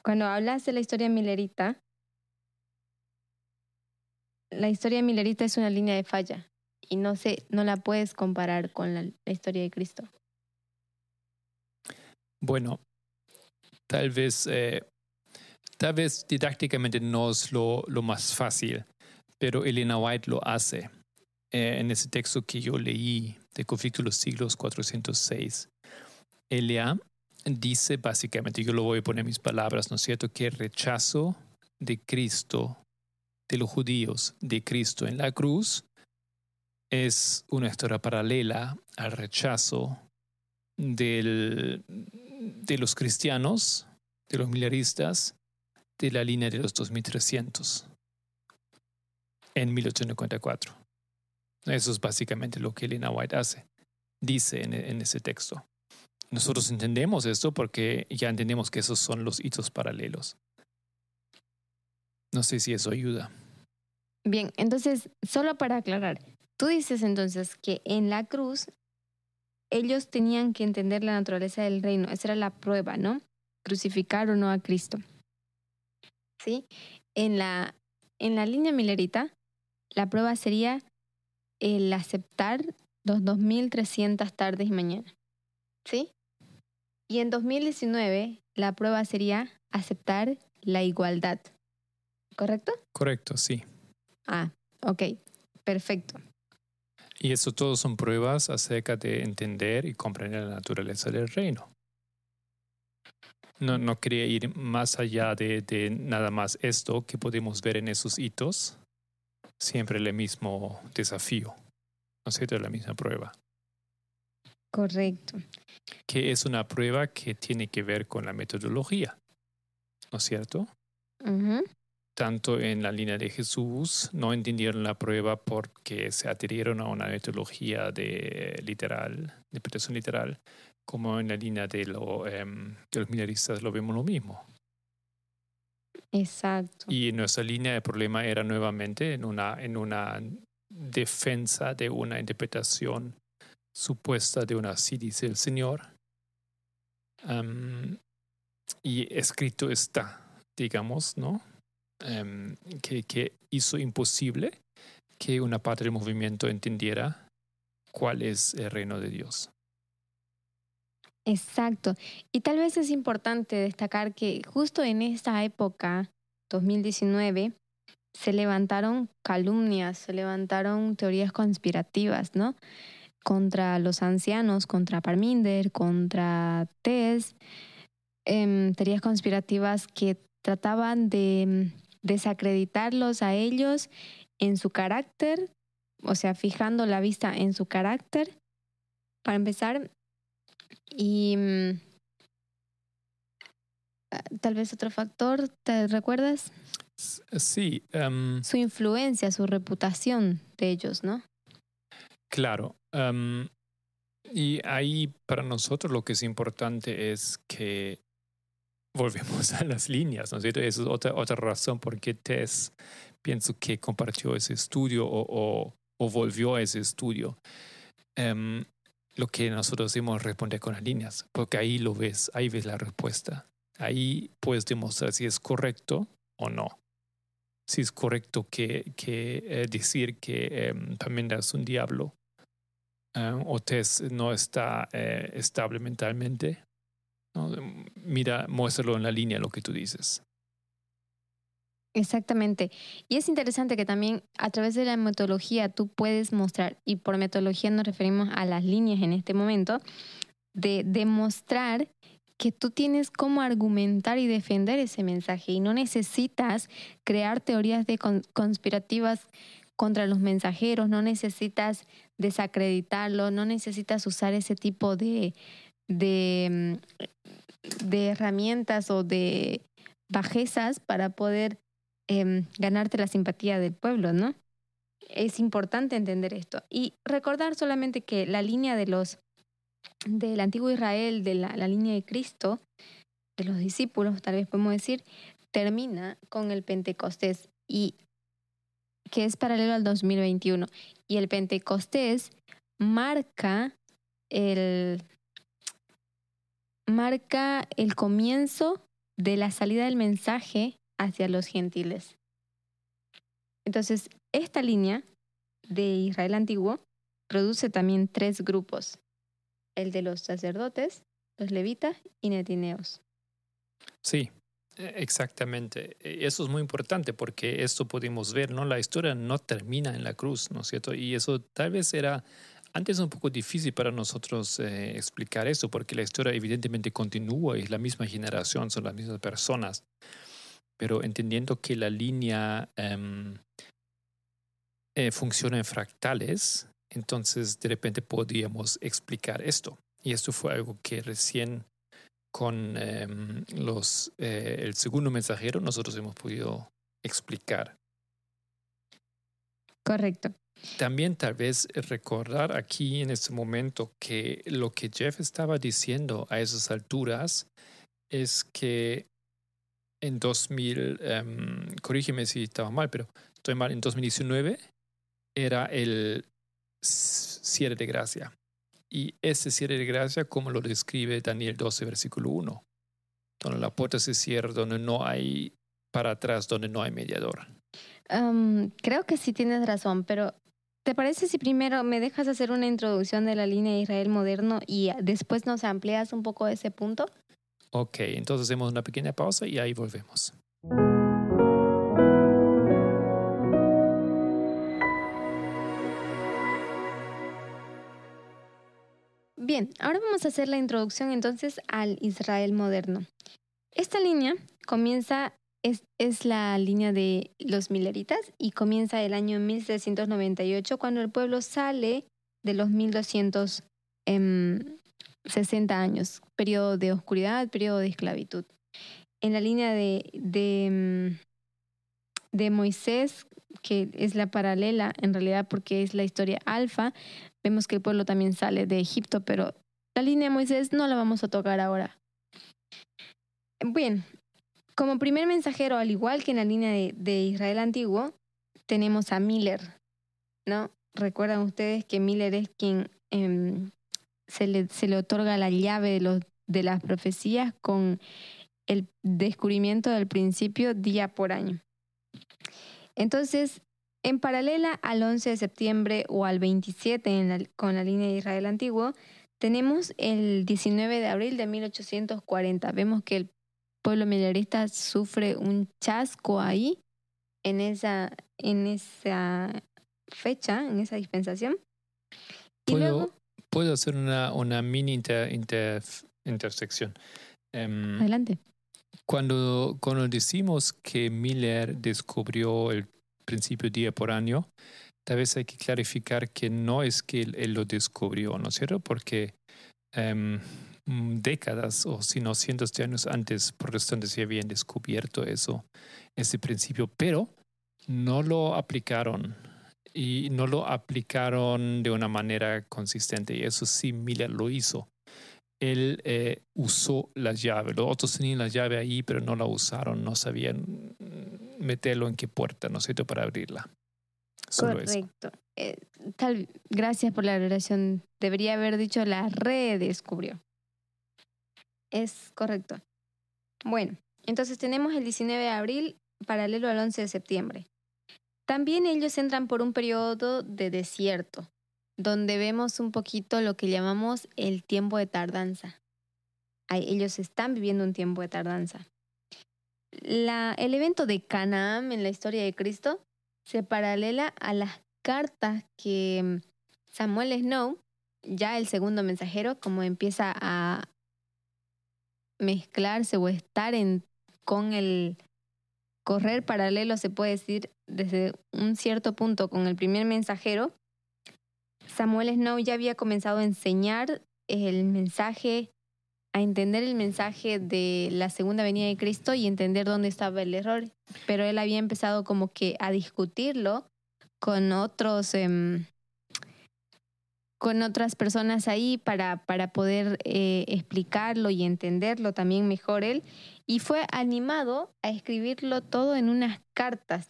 cuando hablas de la historia milerita la historia Milerita es una línea de falla y no sé, no la puedes comparar con la, historia de Cristo. Bueno, tal vez, eh, tal vez didácticamente no es lo, lo, más fácil, pero Elena White lo hace eh, en ese texto que yo leí de Conflicto de los Siglos 406. Ella dice básicamente, yo lo voy a poner en mis palabras, ¿no es cierto?, que el rechazo de Cristo de los judíos de Cristo en la cruz es una historia paralela al rechazo del, de los cristianos, de los mileristas, de la línea de los 2300 en 1854. Eso es básicamente lo que Elena White hace, dice en, en ese texto. Nosotros entendemos esto porque ya entendemos que esos son los hitos paralelos. No sé si eso ayuda. Bien, entonces, solo para aclarar, tú dices entonces que en la cruz ellos tenían que entender la naturaleza del reino. Esa era la prueba, ¿no? Crucificar o no a Cristo. ¿Sí? En la, en la línea milerita, la prueba sería el aceptar los 2.300 tardes y mañanas. ¿Sí? Y en 2019, la prueba sería aceptar la igualdad. ¿Correcto? Correcto, sí. Ah, ok, perfecto. Y eso todo son pruebas acerca de entender y comprender la naturaleza del reino. No, no quería ir más allá de, de nada más esto que podemos ver en esos hitos. Siempre el mismo desafío, ¿no es cierto? La misma prueba. Correcto. Que es una prueba que tiene que ver con la metodología, ¿no es cierto? tanto en la línea de Jesús, no entendieron la prueba porque se adhirieron a una metodología de literal, de interpretación literal, como en la línea de, lo, em, de los mineristas lo vemos lo mismo. Exacto. Y en nuestra línea de problema era nuevamente en una, en una defensa de una interpretación supuesta de una así dice el Señor. y escrito está, digamos, ¿no? Em, que, hizo imposible que una parte del movimiento entendiera cuál es el reino de Dios. Exacto. Y tal vez es importante destacar que justo en esta época, 2019, se levantaron calumnias, se levantaron teorías conspirativas, ¿no? Contra los ancianos, contra Parminder, contra Tess, em, teorías conspirativas que trataban de desacreditarlos a ellos en su carácter, o sea, fijando la vista en su carácter, para empezar. Y mm, ah, tal vez otro factor, ¿te recuerdas? Sí. Em, su influencia, su reputación de ellos, ¿no? Claro. Em, y ahí para nosotros lo que es importante es que volvemos a las líneas, ¿no es cierto? Esa es otra, otra razón por qué Tess pienso que compartió ese estudio o, o, volvió a ese estudio. Em, lo que nosotros es responder con las líneas, porque ahí lo ves, ahí ves la respuesta. Ahí puedes demostrar si es correcto o no. Si es correcto que, que eh, decir que eh, es un diablo em, o Tess no está eh, estable mentalmente Mira, muéstralo en la línea lo que tú dices. Exactamente. Y es interesante que también a través de la metodología tú puedes mostrar, y por metodología nos referimos a las líneas en este momento, de demostrar que tú tienes cómo argumentar y defender ese mensaje y no necesitas crear teorías de conspirativas contra los mensajeros, no necesitas desacreditarlo, no necesitas usar ese tipo de, de, mm, herramientas o de bajezas para poder Em, ganarte la simpatía del pueblo, ¿no? Es importante entender esto. Y recordar solamente que la línea de los del antiguo Israel, de la, la línea de Cristo, de los discípulos, tal vez podemos decir, termina con el Pentecostés y que es paralelo al 2021. Y el Pentecostés marca el, marca el comienzo de la salida del mensaje hacia los gentiles. Entonces, esta línea de Israel antiguo produce también tres grupos, el de los sacerdotes, los levitas y netineos. Sí, exactamente. E, eso es muy importante porque esto podemos ver, ¿no? La historia no termina en la cruz, ¿no es cierto? Y eso tal vez era antes un poco difícil para nosotros eh, explicar eso porque la historia evidentemente continúa y es la misma generación, son las mismas personas pero entendiendo que la línea em, eh, funciona en fractales, entonces de repente podríamos explicar esto. Y esto fue algo que recién con em, los, eh, el segundo mensajero nosotros hemos podido explicar. Correcto. También tal vez recordar aquí en este momento que lo que Jeff estaba diciendo a esas alturas es que en 2000, em, corrígeme si estaba mal, pero estoy mal, en 2019 era el cierre de gracia. Y ese cierre de gracia, como lo describe Daniel 12, versículo 1, donde la puerta se cierra, donde no hay para atrás, donde no hay mediador. creo que sí tienes razón, pero ¿te parece si primero me dejas hacer una introducción de la línea de Israel moderno y después nos amplias un poco ese punto? Ok, entonces hacemos una pequeña pausa y ahí volvemos. Bien, ahora vamos a hacer la introducción entonces al Israel moderno. Esta línea comienza, es, es la línea de los mileritas y comienza el año 1798 cuando el pueblo sale de los 1200 60 años, periodo de oscuridad, periodo de esclavitud. En la línea de, de, mm, de Moisés, que es la paralela en realidad porque es la historia alfa, vemos que el pueblo también sale de Egipto, pero la línea de Moisés no la vamos a tocar ahora. Bien, como primer mensajero, al igual que en la línea de, Israel antiguo, tenemos a Miller, ¿no? Recuerdan ustedes que Miller es quien em, se le, se le otorga la llave de, los, de las profecías con el descubrimiento del principio día por año. Entonces, en paralela al 11 de septiembre o al 27 con la línea de Israel antiguo, tenemos el 19 de abril de 1840. Vemos que el pueblo milerista sufre un chasco ahí, en esa, en esa fecha, en esa dispensación. Y luego, puedo hacer una, una mini intersección. Em, Adelante. Cuando, cuando decimos que Miller descubrió el principio día por año, tal vez hay que clarificar que no es que él, lo descubrió, ¿no es cierto? Porque em, décadas o si no cientos de años antes, protestantes ya habían descubierto eso, ese principio, pero no lo aplicaron y no lo aplicaron de una manera consistente. Y eso sí, Miller lo hizo. Él eh, usó la llave. Los otros tenían la llave ahí, pero no la usaron. No sabían meterlo en qué puerta, ¿no cierto?, para abrirla. Correcto. Eh, tal, gracias por la oración. Debería haber dicho la redescubrió. Es correcto. Bueno, entonces tenemos el 19 de abril paralelo al 11 de septiembre. También ellos entran por un periodo de desierto, donde vemos un poquito lo que llamamos el tiempo de tardanza. Ellos están viviendo un tiempo de tardanza. El evento de Canaán en la historia de Cristo se paralela a las cartas que Samuel Snow, ya el segundo mensajero, como empieza a mezclarse o estar con el correr paralelo, se puede decir, desde un cierto punto con el primer mensajero, Samuel Snow ya había comenzado a enseñar el mensaje, a entender el mensaje de la segunda venida de Cristo y entender dónde estaba el error. Pero él había empezado como que a discutirlo con otros, em, con otras personas ahí para, para poder eh, explicarlo y entenderlo también mejor él. Y fue animado a escribirlo todo en unas cartas.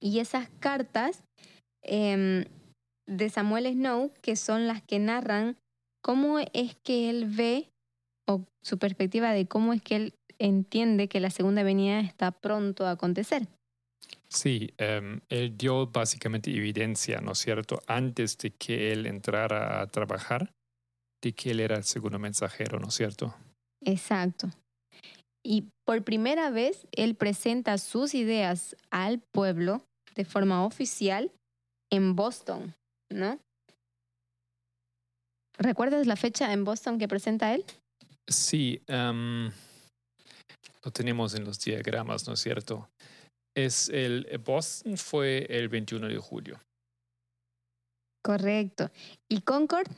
Y esas cartas em, de Samuel Snow, que son las que narran cómo es que él ve o su perspectiva de cómo es que él entiende que la segunda venida está pronto a acontecer. Sí, em, él dio básicamente evidencia, ¿no es cierto?, antes de que él entrara a trabajar, de que él era el segundo mensajero, ¿no es cierto? Exacto. Y por primera vez él presenta sus ideas al pueblo de forma oficial en Boston, ¿no? ¿Recuerdas la fecha en Boston que presenta él? Sí, em, lo tenemos en los diagramas, ¿no es cierto? Es el Boston fue el 21 de julio. Correcto. ¿Y Concord?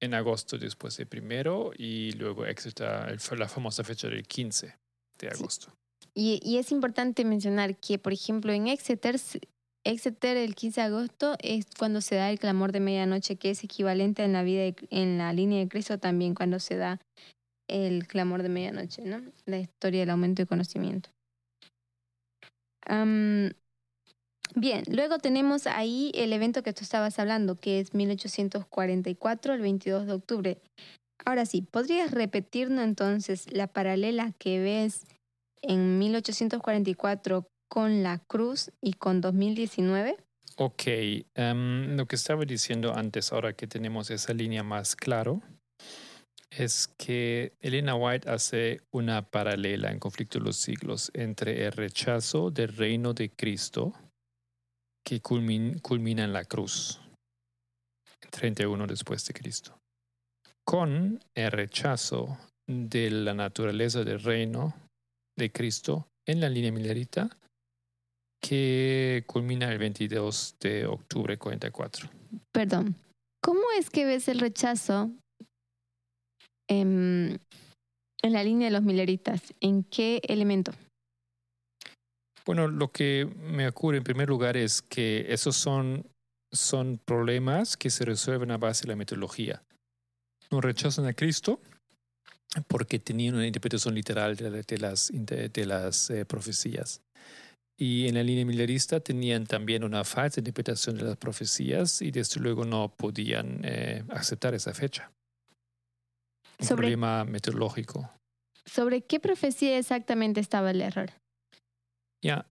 En agosto después de primero y luego Exeter, la famosa fecha del 15 de agosto. Y, y, es importante mencionar que, por ejemplo, en Exeter Exeter el 15 de agosto es cuando se da el clamor de medianoche, que es equivalente en la vida en la línea de Cristo también cuando se da el clamor de medianoche, ¿no? La historia del aumento de conocimiento. bien, luego tenemos ahí el evento que tú estabas hablando, que es 1844, el 22 de octubre. Ahora sí, ¿podrías repetirnos entonces la paralela que ves en 1844 con la cruz y con 2019? Ok, em, lo que estaba diciendo antes, ahora que tenemos esa línea más claro, es que Elena White hace una paralela en Conflicto de los Siglos entre el rechazo del reino de Cristo que culmina, en la cruz, 31 después de Cristo, con el rechazo de la naturaleza del reino de Cristo en la línea milerita que culmina el 22 de octubre 44. Perdón, ¿cómo es que ves el rechazo en, en la línea de los mileritas? ¿En qué elemento? Bueno, lo que me ocurre en primer lugar es que esos son, son problemas que se resuelven a base de la metodología. No rechazan a Cristo porque tenían una interpretación literal de, las, de, las eh, profecías. Y en la línea millerista tenían también una falsa interpretación de las profecías y desde luego no podían eh, aceptar esa fecha. Un problema metodológico. ¿Sobre qué profecía exactamente estaba el error? Ya,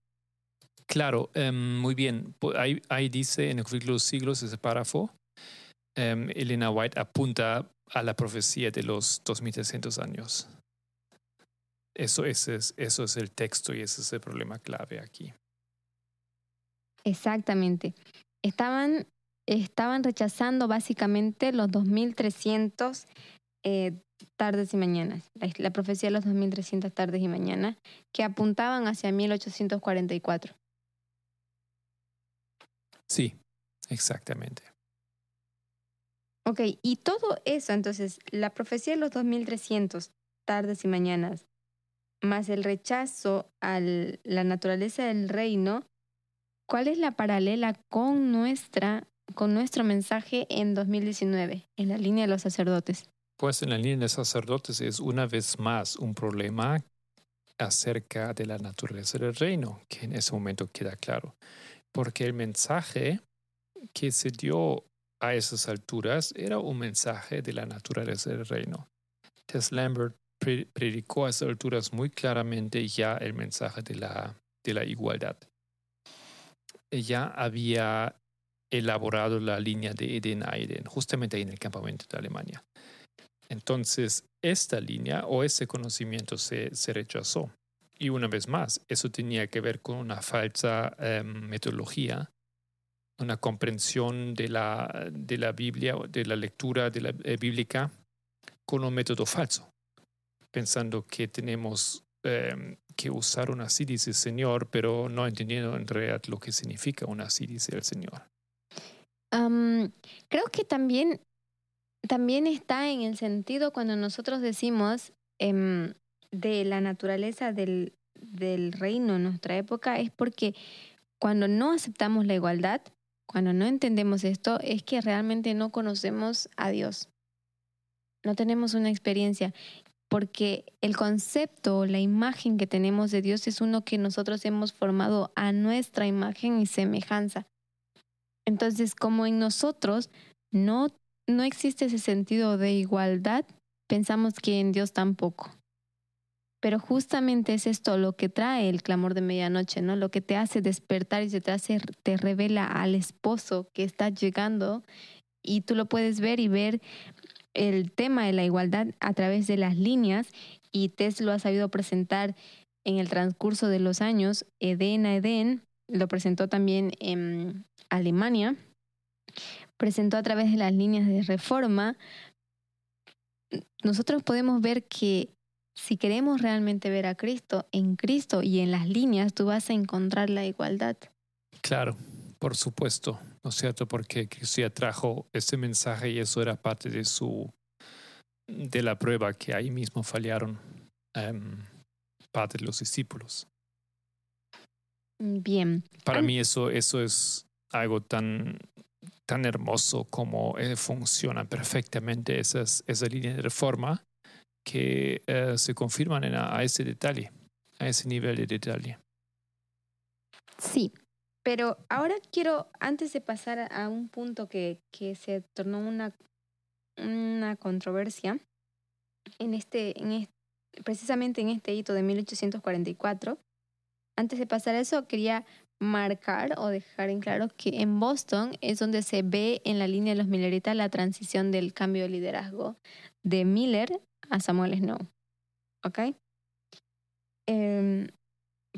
claro, em, muy bien. Ahí, ahí, dice en el conflicto de los siglos, ese párrafo, um, Elena White apunta a la profecía de los 2300 años. Eso, ese es, eso es el texto y ese es el problema clave aquí. Exactamente. Estaban, estaban rechazando básicamente los 2300 eh, tardes y mañanas, la, profecía de los 2300 tardes y mañanas, que apuntaban hacia 1844. Sí, exactamente. Ok, y todo eso, entonces, la profecía de los 2300 tardes y mañanas, más el rechazo a la naturaleza del reino, ¿cuál es la paralela con nuestra con nuestro mensaje en 2019 en la línea de los sacerdotes? Pues en la línea de sacerdotes es una vez más un problema acerca de la naturaleza del reino, que en ese momento queda claro. Porque el mensaje que se dio a esas alturas era un mensaje de la naturaleza del reino. Tess Lambert predicó a esas alturas muy claramente ya el mensaje de la, de la igualdad. Ella había elaborado la línea de Eden-Aiden, justamente ahí en el campamento de Alemania. Entonces, esta línea o ese conocimiento se, se rechazó. y una vez más, eso tenía que ver con una falsa eh, metodología, una comprensión de la, de la Biblia, de la lectura de la eh, bíblica con un método falso, pensando que tenemos eh, que usar una así dice el Señor, pero no entendiendo en realidad lo que significa una así dice el Señor. Creo que también, también está en el sentido cuando nosotros decimos em, de la naturaleza del, del reino en nuestra época, es porque cuando no aceptamos la igualdad, cuando no entendemos esto, es que realmente no conocemos a Dios. No tenemos una experiencia, porque el concepto, la imagen que tenemos de Dios es uno que nosotros hemos formado a nuestra imagen y semejanza. Entonces, como en nosotros no, no existe ese sentido de igualdad, pensamos que en Dios tampoco. Pero justamente es esto lo que trae el clamor de medianoche, ¿no? Lo que te hace despertar y te hace, te revela al esposo que está llegando y tú lo puedes ver y ver el tema de la igualdad a través de las líneas y Tess lo ha sabido presentar en el transcurso de los años, Eden a Eden, lo presentó también en Alemania, presentó a través de las líneas de reforma. Nosotros podemos ver que si queremos realmente ver a Cristo, en Cristo y en las líneas, tú vas a encontrar la igualdad. Claro, por supuesto, ¿no es cierto? Porque Cristo ya trajo ese mensaje y eso era parte de su de la prueba que ahí mismo fallaron em, parte de los discípulos. Bien. Para An- mí eso, eso es algo tan, tan hermoso como eh, funciona perfectamente esas, esa línea de reforma que eh, se confirman en a, a ese detalle, a ese nivel de detalle. Sí, pero ahora quiero, antes de pasar a- un punto que, que se tornó una, una controversia, en este, en es- precisamente en este hito de 1844, antes de pasar a eso, quería marcar o dejar en claro que en Boston es donde se ve en la línea de los Milleritas la transición del cambio de liderazgo de Miller a Samuel Snow. ¿Ok? Em,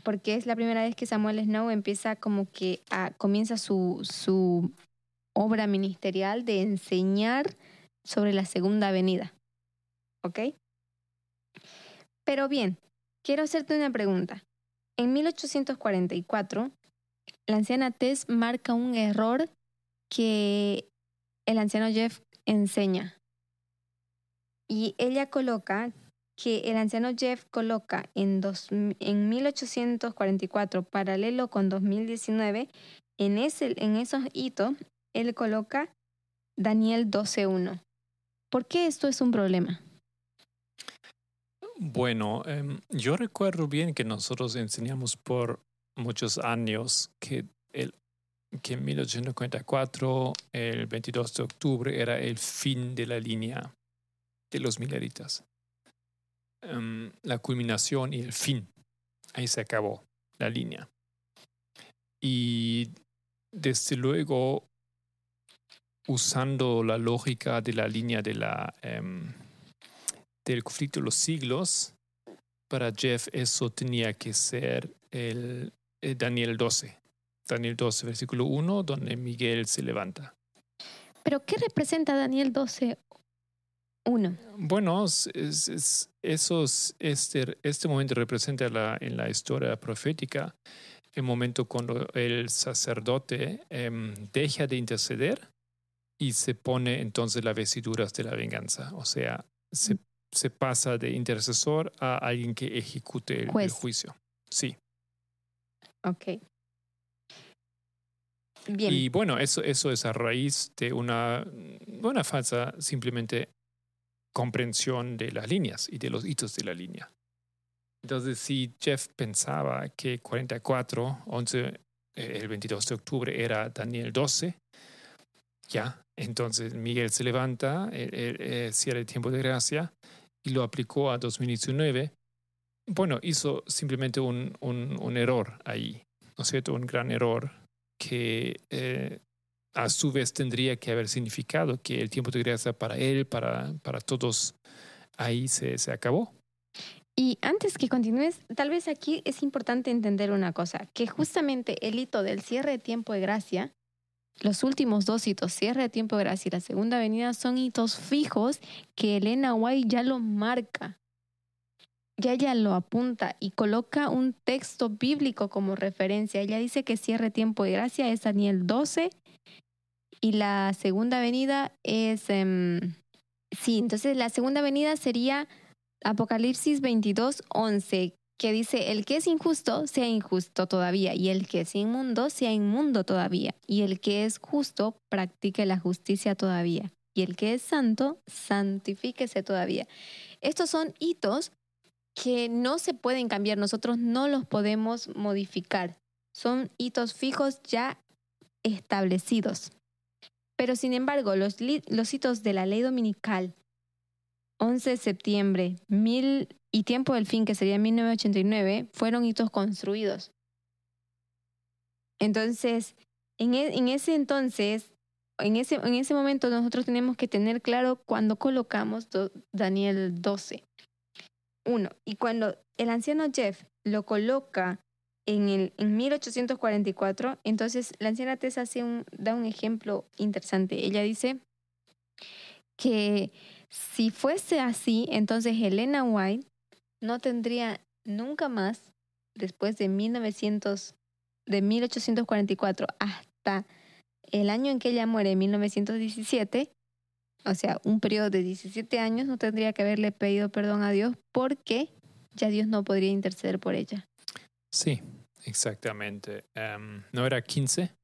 porque es la primera vez que Samuel Snow empieza como que comienza su, su obra ministerial de enseñar sobre la segunda venida. ¿Ok? Pero bien, quiero hacerte una pregunta. En 1844, la anciana Tess marca un error que el anciano Jeff enseña. Y ella coloca que el anciano Jeff coloca en, dos, en 1844, paralelo con 2019, en, ese, en esos hitos, él coloca Daniel 12.1. ¿Por qué esto es un problema? Bueno, em, yo recuerdo bien que nosotros enseñamos por muchos años que, el, que en 1854, el 22 de octubre, era el fin de la línea de los mileritas. Em, la culminación y el fin. Ahí se acabó la línea. Y desde luego, usando la lógica de la línea de la, em, del conflicto de los siglos, para Jeff eso tenía que ser el, el Daniel 12. Daniel 12, versículo 1, donde Miguel se levanta. ¿Pero qué representa Daniel 12.1? Bueno, es- es- es- esos, este, este momento representa la, en la historia profética el momento cuando el sacerdote em, deja de interceder y se pone entonces las vestiduras de la venganza. O sea, se, se pasa de intercesor a alguien que ejecute el, juicio. Sí. Ok. Bien. Y bueno, eso, eso es a raíz de una, una falsa simplemente comprensión de las líneas y de los hitos de la línea. Entonces, si Jeff pensaba que 44, 11, eh, el 22 de octubre era Daniel 12, ya, entonces Miguel se levanta, el, el- el cierre de tiempo de gracia y lo aplicó a 2019. Bueno, hizo simplemente un, un, error ahí, ¿no es cierto? Un gran error que eh, a su vez tendría que haber significado que el tiempo de gracia para él, para, para todos, ahí se, se acabó. Y antes que continúes, tal vez aquí es importante entender una cosa, que justamente el hito del cierre de tiempo de gracia, los últimos dos hitos, cierre de tiempo de gracia y la segunda venida, son hitos fijos que Elena White ya lo marca, ya ella lo apunta y coloca un texto bíblico como referencia. Ella dice que cierre tiempo de gracia es Daniel 12 y la segunda venida es... em, sí, entonces la segunda venida sería Apocalipsis 22, 11, que dice, el que es injusto sea injusto todavía, y el que es inmundo sea inmundo todavía, y el que es justo practique la justicia todavía, y el que es santo santifíquese todavía. Estos son hitos que no se pueden cambiar, nosotros no los podemos modificar. Son hitos fijos ya establecidos. Pero sin embargo, los, los hitos de la ley dominical, 11 de septiembre, mil y tiempo del fin, que sería 1989, fueron hitos construidos. Entonces, en, e- en ese entonces, en ese, en ese momento nosotros tenemos que tener claro cuando colocamos Daniel 12. Uno, y cuando el anciano Jeff lo coloca en, el, en 1844, entonces la anciana Tess hace un, da un ejemplo interesante. Ella dice que si fuese así, entonces Helena White no tendría nunca más, después de 1900, de 1844 hasta el año en que ella muere, en 1917, o sea, un periodo de 17 años, no tendría que haberle pedido perdón a Dios porque ya Dios no podría interceder por ella. Sí, exactamente. Em, ¿No era 15?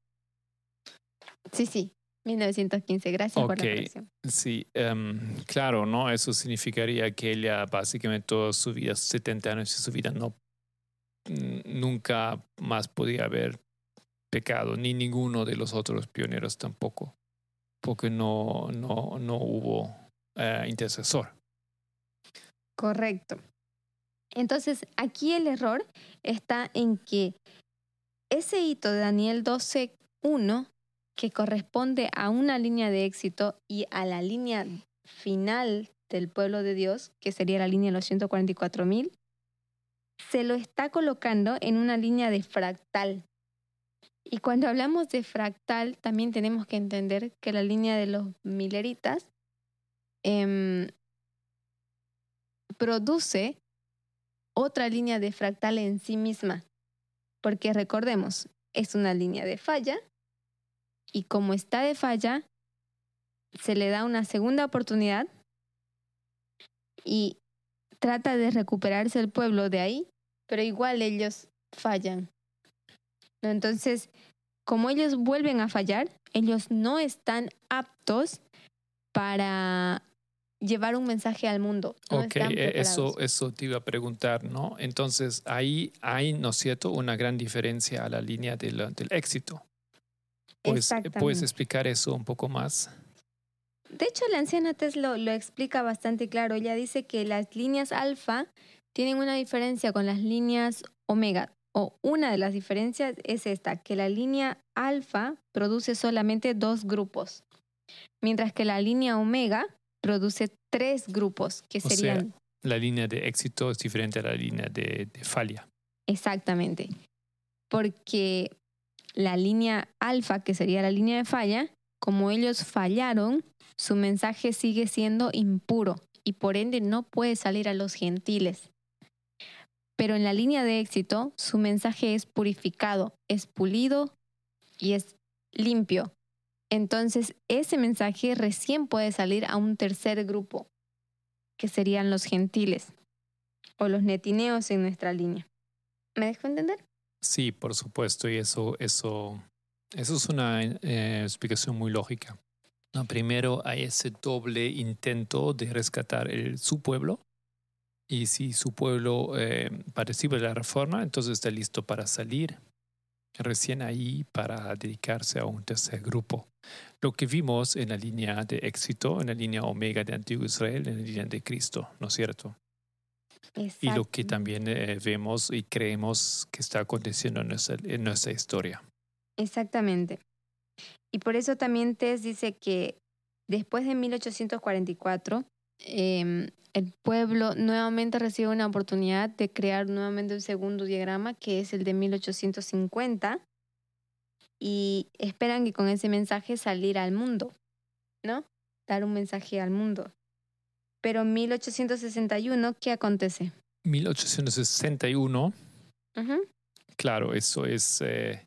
Sí, sí, 1915. Gracias por la corrección. Sí, em, claro, ¿no? Eso significaría que ella básicamente toda su vida, 70 años de su vida, no nunca más podía haber pecado, ni ninguno de los otros pioneros tampoco, porque no, no, no hubo eh, intercesor. Correcto. Entonces, aquí el error está en que ese hito de Daniel 12.1, que corresponde a una línea de éxito y a la línea final del pueblo de Dios, que sería la línea de los 144.000, se lo está colocando en una línea de fractal. Y cuando hablamos de fractal, también tenemos que entender que la línea de los mileritas em, produce otra línea de fractal en sí misma. Porque recordemos, es una línea de falla y como está de falla, se le da una segunda oportunidad y trata de recuperarse el pueblo de ahí, pero igual ellos fallan. Entonces, como ellos vuelven a fallar, ellos no están aptos para llevar un mensaje al mundo. No ok, eh, eso, eso te iba a preguntar, ¿no? Entonces, ahí hay, ¿no es cierto?, una gran diferencia a la línea del éxito. ¿Puedes, ¿Puedes Exactamente. explicar eso un poco más? De hecho, la anciana Tess lo, lo explica bastante claro. Ella dice que las líneas alfa tienen una diferencia con las líneas omega. O una de las diferencias es esta, que la línea alfa produce solamente dos grupos, mientras que la línea omega produce tres grupos, que O sea, serían La línea de éxito es diferente a la línea de, de falla. exactamente. Porque la línea alfa, que sería la línea de falla, como ellos fallaron, su mensaje sigue siendo impuro y por ende no puede salir a los gentiles. Pero en la línea de éxito, su mensaje es purificado, es pulido y es limpio. Entonces, ese mensaje recién puede salir a un tercer grupo, que serían los gentiles o los netineos en nuestra línea. ¿Me dejo entender? Sí, por supuesto, y eso, eso, eso es una eh, explicación muy lógica. No, primero hay ese doble intento de rescatar el- su pueblo, y si su pueblo eh, participa de la reforma, entonces está listo para salir recién ahí para dedicarse a un tercer grupo. Lo que vimos en la línea de éxito, en la línea omega de Antiguo Israel, en la línea de Cristo, ¿no es cierto? Y lo que Exacto. también eh, vemos y creemos que está aconteciendo en nuestra, en nuestra historia. Exactamente. Y por eso también Tess dice que después de 1844, em, el pueblo nuevamente recibe una oportunidad de crear nuevamente un segundo diagrama, que es el de 1850, y esperan que con ese mensaje salir al mundo, ¿no? Dar un mensaje al mundo. Pero en 1861, ¿qué acontece? 1861, Ujú. claro, eso es, eh,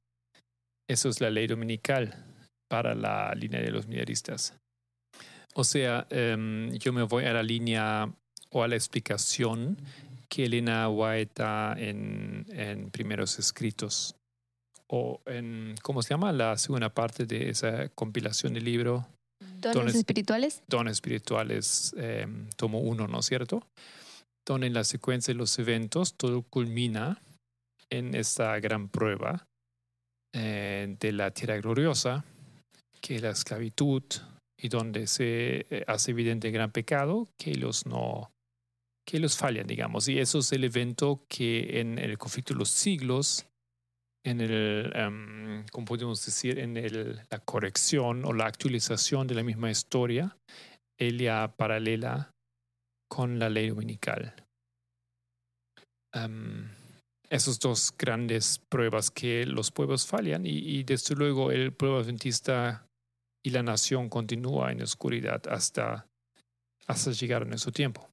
eso es la ley dominical para la línea de los mineristas. O sea, em, yo me voy a la línea o a la explicación que Elena White da en, en primeros escritos. O en, ¿cómo se llama? La segunda parte de esa compilación del libro, Dones Dones- espirituales. Dones Espirituales, em, tomo uno, ¿no es cierto? Donde en la secuencia de los eventos todo culmina en esta gran prueba eh, de la tierra gloriosa, que es la esclavitud, y donde se eh, hace evidente el gran pecado, que ellos no, que ellos fallan, digamos. Y eso es el evento que en el conflicto de los siglos, en el, em, ¿cómo podemos decir? En el, la corrección o la actualización de la misma historia, ella paralela con la ley dominical. Em, esas dos grandes pruebas que los pueblos fallan y, y desde luego el pueblo adventista y la nación continúa en oscuridad hasta, hasta llegar a nuestro tiempo.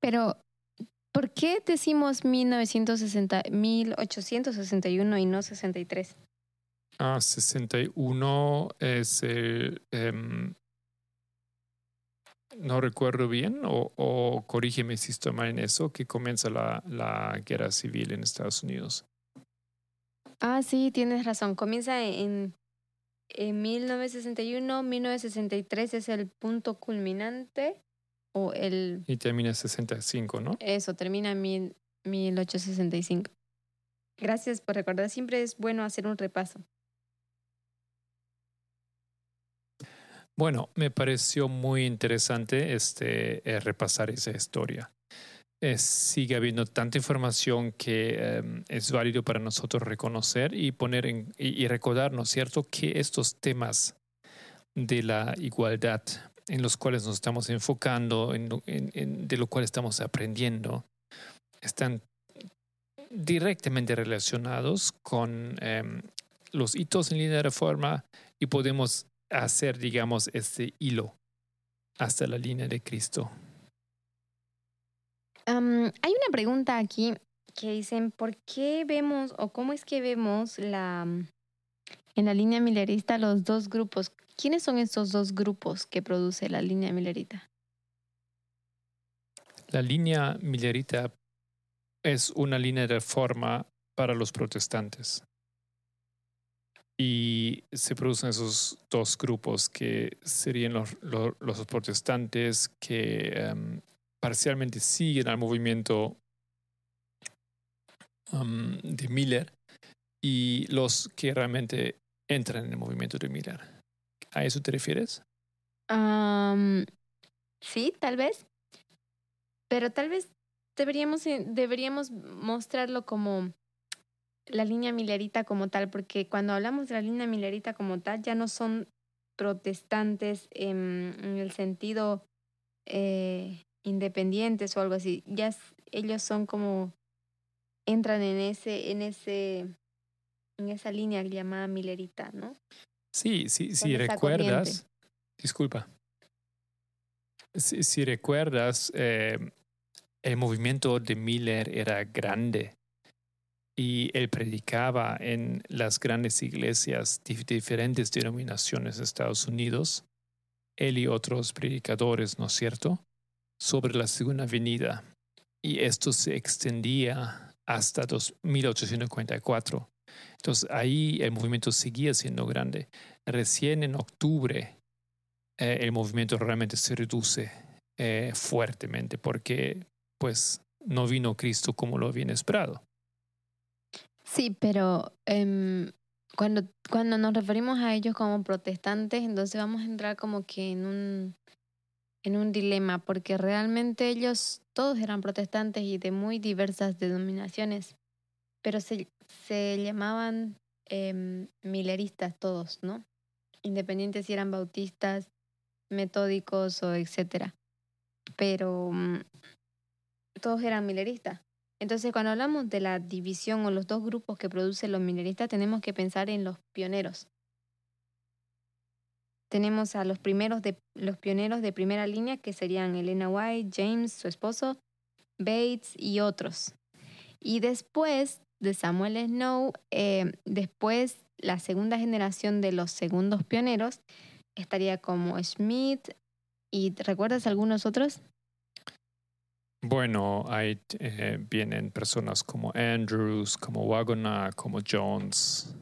Pero, ¿por qué decimos 1960, 1861 y no 63? Ah, 61 es el... em, no recuerdo bien, o, o corrígeme si estoy mal en eso, que comienza la, la guerra civil en Estados Unidos. Ah, sí, tienes razón. Comienza en, en 1961, 1963 es el punto culminante o el Y termina en 65, ¿no? eso termina en mil- 1865. Gracias por recordar. Siempre es bueno hacer un repaso. Bueno, me pareció muy interesante este, eh, repasar esa historia. Eh, sigue habiendo tanta información que em, es válido para nosotros reconocer y poner en, y, recordarnos, ¿cierto?, que estos temas de la igualdad en los cuales nos estamos enfocando, en- en- de lo cual estamos aprendiendo, están directamente relacionados con em, los hitos en línea de reforma y podemos hacer, digamos, este hilo hasta la línea de Cristo. Hay una pregunta aquí que dicen, ¿por qué vemos o cómo es que vemos la en la línea millerista los dos grupos? ¿Quiénes son estos dos grupos que produce la línea millerita? La línea millerita es una línea de reforma para los protestantes. Y se producen esos dos grupos que serían los, los- los protestantes que em, parcialmente siguen al movimiento de Miller y los que realmente entran en el movimiento de Miller. ¿A eso te refieres? Sí, tal vez. Pero tal vez deberíamos, eh, deberíamos mostrarlo como la línea millerita como tal, porque cuando hablamos de la línea millerita como tal, ya no son protestantes en, en el sentido eh, independientes o algo así. Ya ellos son como entran en ese, en ese, en esa línea llamada millerita, ¿no? Sí, sí, esa recuerdas, disculpa, si, si recuerdas, eh, el movimiento de Miller era grande y él predicaba en las grandes iglesias de diferentes denominaciones de Estados Unidos, él y otros predicadores, ¿no es cierto?, sobre la segunda venida. Y esto se extendía hasta dos- 1844. Entonces ahí el movimiento seguía siendo grande. Recién en octubre eh, el movimiento realmente se reduce eh, fuertemente porque pues no vino Cristo como lo habían esperado. Sí, pero em, cuando, cuando nos referimos a ellos como protestantes, entonces vamos a entrar como que en un, en un dilema, porque realmente ellos todos eran protestantes y de muy diversas denominaciones, pero se, se llamaban em, mileristas todos, ¿no? Independientes si eran bautistas, metódicos o etcétera. Pero mm, todos eran mineristas. Entonces, cuando hablamos de la división o los dos grupos que producen los mineristas, tenemos que pensar en los pioneros. Tenemos a los primeros de los pioneros de primera línea que serían Elena White, James, su esposo, Bates y otros. Y después de Samuel Snow, eh, después la segunda generación de los segundos pioneros estaría como Smith y ¿recuerdas algunos otros? Bueno, ahí eh, vienen personas como Andrews, como Wagoner, como Jones,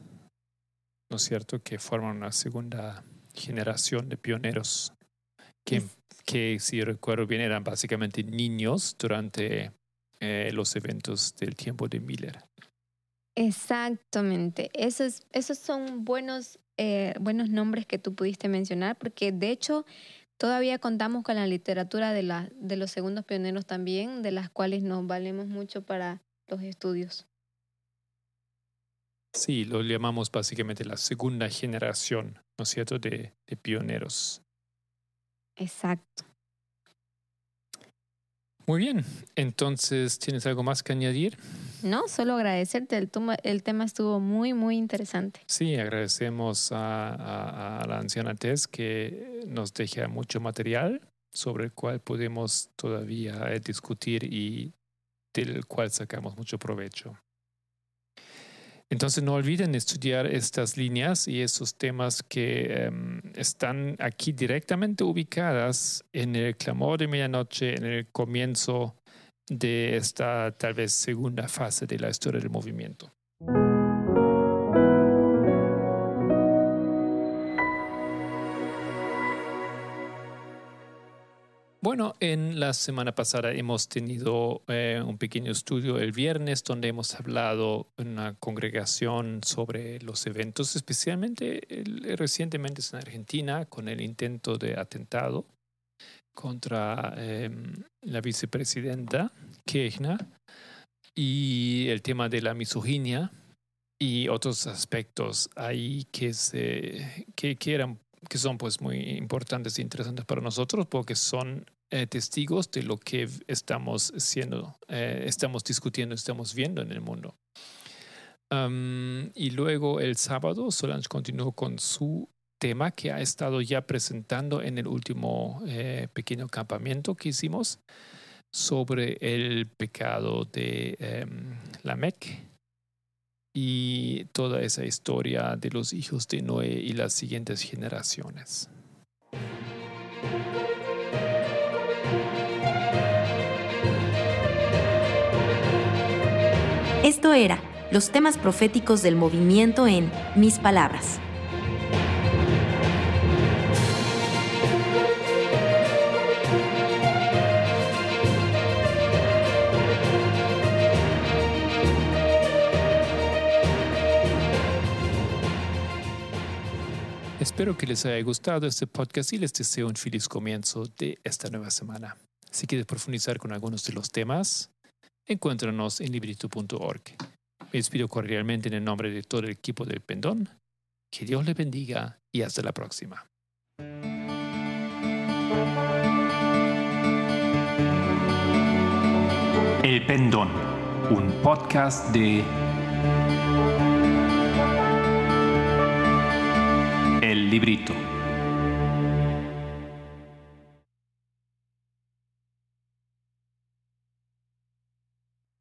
¿no es cierto? Que forman una segunda generación de pioneros que, que si recuerdo bien, eran básicamente niños durante eh, los eventos del tiempo de Miller. Exactamente. Esos, esos son buenos, eh, buenos nombres que tú pudiste mencionar, porque de hecho todavía contamos con la literatura de, la, de los segundos pioneros también, de las cuales nos valemos mucho para los estudios. Sí, lo llamamos básicamente la segunda generación, ¿no es cierto?, de, de pioneros. Exacto. Muy bien, entonces, ¿tienes algo más que añadir? No, solo agradecerte, el, el tema estuvo muy, muy interesante. Sí, agradecemos a, a, la anciana Tess que nos deja mucho material sobre el cual podemos todavía eh, discutir y del cual sacamos mucho provecho. Entonces no olviden estudiar estas líneas y esos temas que em, están aquí directamente ubicadas en el clamor de medianoche, en el comienzo de esta tal vez segunda fase de la historia del movimiento. Bueno, en la semana pasada hemos tenido eh, un pequeño estudio el viernes donde hemos hablado en una congregación sobre los eventos, especialmente recientemente en Argentina con el intento de atentado contra em, la vicepresidenta Kirchner y el tema de la misoginia y otros aspectos ahí que, se, que, que eran que son pues muy importantes e interesantes para nosotros porque son eh, testigos de lo que estamos siendo, eh, estamos discutiendo, estamos viendo en el mundo. y luego el sábado Solange continuó con su tema que ha estado ya presentando en el último eh, pequeño campamento que hicimos sobre el pecado de em, la y toda esa historia de los hijos de Noé y las siguientes generaciones. Esto era los temas proféticos del movimiento en Mis Palabras. Espero que les haya gustado este podcast y les deseo un feliz comienzo de esta nueva semana. Si quieres profundizar con algunos de los temas, encuéntranos en librito.org. Me despido cordialmente en el nombre de todo el equipo del Pendón. Que Dios le bendiga y hasta la próxima. El Pendón, un podcast de El Librito.